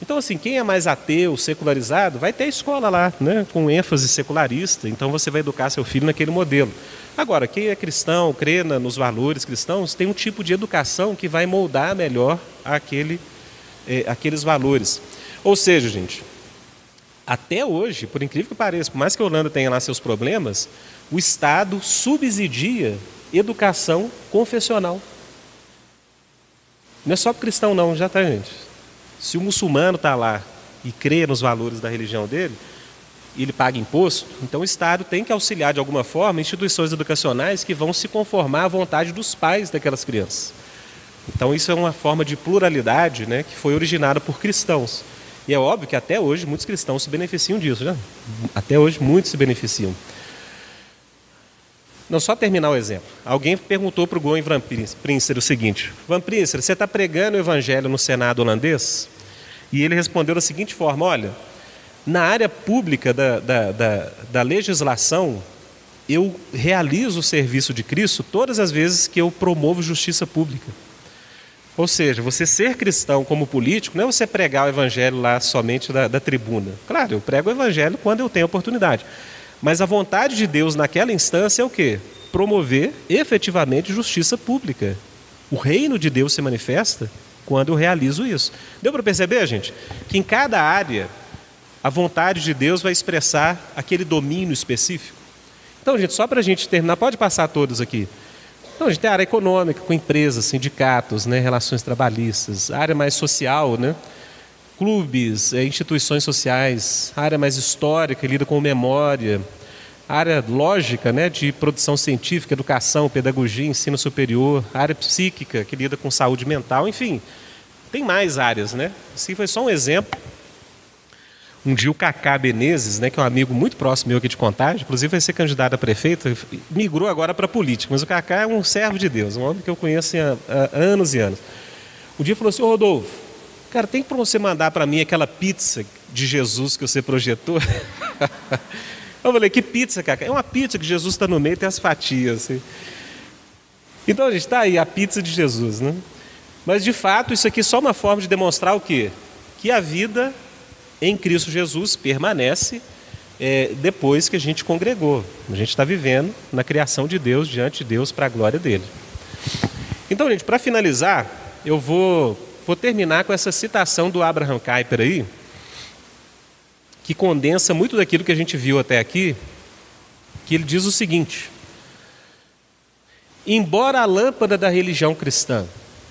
Então, assim, quem é mais ateu, secularizado, vai ter escola lá, né, com ênfase secularista. Então, você vai educar seu filho naquele modelo. Agora, quem é cristão, crê nos valores cristãos, tem um tipo de educação que vai moldar melhor aquele, é, aqueles valores. Ou seja, gente, até hoje, por incrível que pareça, por mais que a Holanda tenha lá seus problemas, o Estado subsidia educação confessional. Não é só para cristão, não, já tá, gente. Se o muçulmano está lá e crê nos valores da religião dele, ele paga imposto, então o Estado tem que auxiliar de alguma forma instituições educacionais que vão se conformar à vontade dos pais daquelas crianças. Então isso é uma forma de pluralidade né, que foi originada por cristãos. E é óbvio que até hoje muitos cristãos se beneficiam disso, né? Até hoje muitos se beneficiam. Não, só terminar o exemplo. Alguém perguntou para o Goen Van Princer o seguinte: Van Princer, você está pregando o evangelho no Senado holandês? E ele respondeu da seguinte forma: Olha, na área pública da, da, da, da legislação, eu realizo o serviço de Cristo todas as vezes que eu promovo justiça pública. Ou seja, você ser cristão como político não é você pregar o evangelho lá somente da, da tribuna. Claro, eu prego o evangelho quando eu tenho oportunidade. Mas a vontade de Deus naquela instância é o quê? Promover efetivamente justiça pública. O reino de Deus se manifesta quando eu realizo isso. Deu para perceber, gente? Que em cada área a vontade de Deus vai expressar aquele domínio específico. Então, gente, só para a gente terminar, pode passar todos aqui. Então, a gente tem a área econômica, com empresas, sindicatos, né, relações trabalhistas, área mais social, né, clubes, é, instituições sociais, área mais histórica, lida com memória, área lógica, né, de produção científica, educação, pedagogia, ensino superior, área psíquica, que lida com saúde mental, enfim, tem mais áreas, né? Assim foi só um exemplo. Um dia o Cacá Benezes, né, que é um amigo muito próximo meu aqui de Contagem, inclusive vai ser candidato a prefeito, migrou agora para política, mas o Cacá é um servo de Deus, um homem que eu conheço há, anos e anos. Um dia falou assim, Rodolfo, Cara, tem para você mandar para mim aquela pizza de Jesus que você projetou? *laughs* Eu falei, que pizza, cara? É uma pizza que Jesus está no meio e tem as fatias. Assim. Então, a gente está aí, a pizza de Jesus, né? Mas, de fato, isso aqui é só uma forma de demonstrar o quê? Que a vida em Cristo Jesus permanece é, depois que a gente congregou. A gente está vivendo na criação de Deus, diante de Deus, para a glória dele. Então, gente, para finalizar, eu vou Vou terminar com essa citação do Abraham Kuyper aí, que condensa muito daquilo que a gente viu até aqui, que ele diz o seguinte: Embora a lâmpada da religião cristã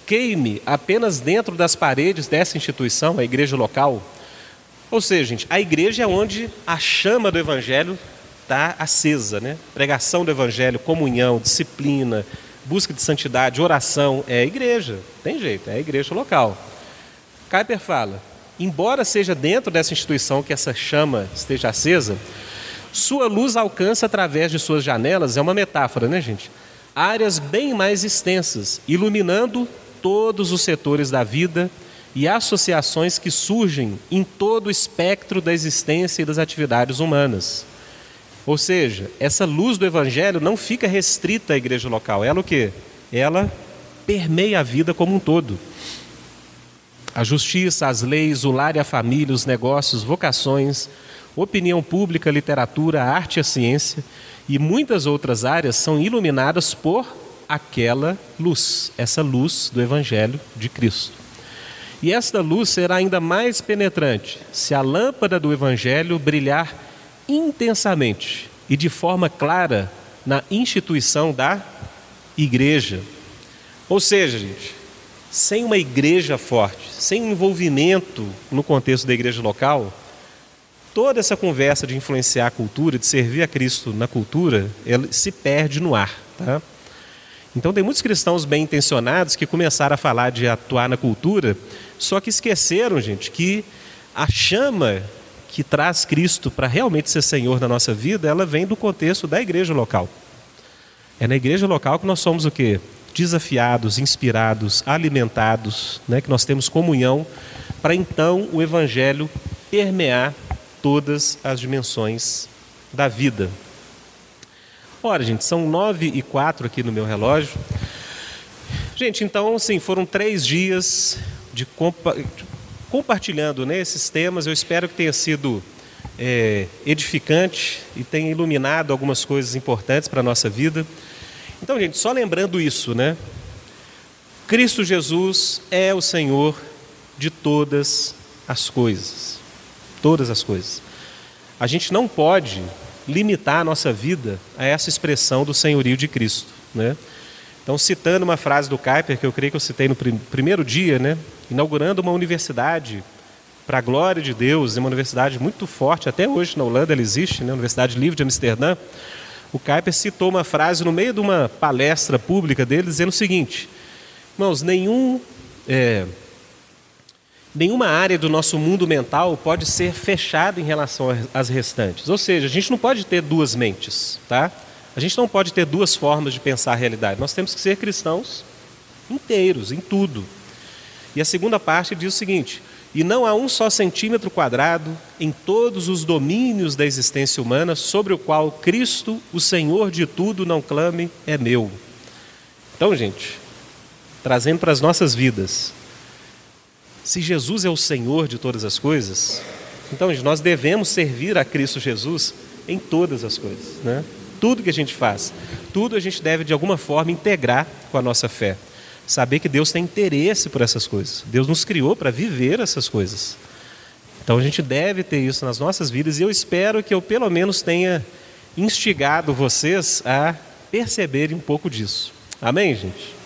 queime apenas dentro das paredes dessa instituição, a igreja local, ou seja, gente, a igreja é onde a chama do evangelho está acesa, né? Pregação do evangelho, comunhão, disciplina, busca de santidade, oração, é a igreja, tem jeito, é a igreja local. Kuyper fala: embora seja dentro dessa instituição que essa chama esteja acesa, sua luz alcança através de suas janelas, é uma metáfora, né, gente? Áreas bem mais extensas, iluminando todos os setores da vida e associações que surgem em todo o espectro da existência e das atividades humanas. Ou seja, essa luz do evangelho não fica restrita à igreja local. Ela o quê? Ela permeia a vida como um todo. A justiça, as leis, o lar e a família, os negócios, vocações, opinião pública, literatura, arte e a ciência e muitas outras áreas são iluminadas por aquela luz, essa luz do Evangelho de Cristo. E esta luz será ainda mais penetrante se a lâmpada do Evangelho brilhar intensamente e de forma clara na instituição da igreja. Ou seja, gente, sem uma igreja forte, sem envolvimento no contexto da igreja local, toda essa conversa de influenciar a cultura, de servir a Cristo na cultura, ela se perde no ar. Tá? Então tem muitos cristãos bem intencionados que começaram a falar de atuar na cultura, só que esqueceram, gente, que a chama que traz Cristo para realmente ser Senhor na nossa vida, ela vem do contexto da igreja local. É na igreja local que nós somos o quê? Desafiados, inspirados, alimentados, né? que nós temos comunhão, para então o Evangelho permear todas as dimensões da vida. Ora, gente, são nove e quatro aqui no meu relógio. Gente, então, sim, foram três dias de compa compartilhando né, esses temas. Eu espero que tenha sido é, edificante e tenha iluminado algumas coisas importantes para a nossa vida. Então, gente, só lembrando isso, né? Cristo Jesus é o Senhor de todas as coisas. Todas as coisas. A gente não pode limitar a nossa vida a essa expressão do senhorio de Cristo. Né? Então, citando uma frase do Kuyper, que eu creio que eu citei no primeiro dia, né? inaugurando uma universidade para a glória de Deus, uma universidade muito forte, até hoje na Holanda ela existe, né? Universidade Livre de Amsterdã. O Kuyper citou uma frase no meio de uma palestra pública dele, dizendo o seguinte: Irmãos, nenhum. É, nenhuma área do nosso mundo mental pode ser fechada em relação às restantes. Ou seja, a gente não pode ter duas mentes, tá? A gente não pode ter duas formas de pensar a realidade. Nós temos que ser cristãos inteiros, em tudo. E a segunda parte diz o seguinte: e não há um só centímetro quadrado em todos os domínios da existência humana sobre o qual Cristo, o Senhor de tudo, não clame, é meu. Então, gente, trazendo para as nossas vidas, se Jesus é o Senhor de todas as coisas, então nós devemos servir a Cristo Jesus em todas as coisas, né? Tudo que a gente faz, tudo a gente deve de alguma forma integrar com a nossa fé. Saber que Deus tem interesse por essas coisas. Deus nos criou para viver essas coisas. Então a gente deve ter isso nas nossas vidas e eu espero que eu pelo menos tenha instigado vocês a perceberem um pouco disso. Amém, gente?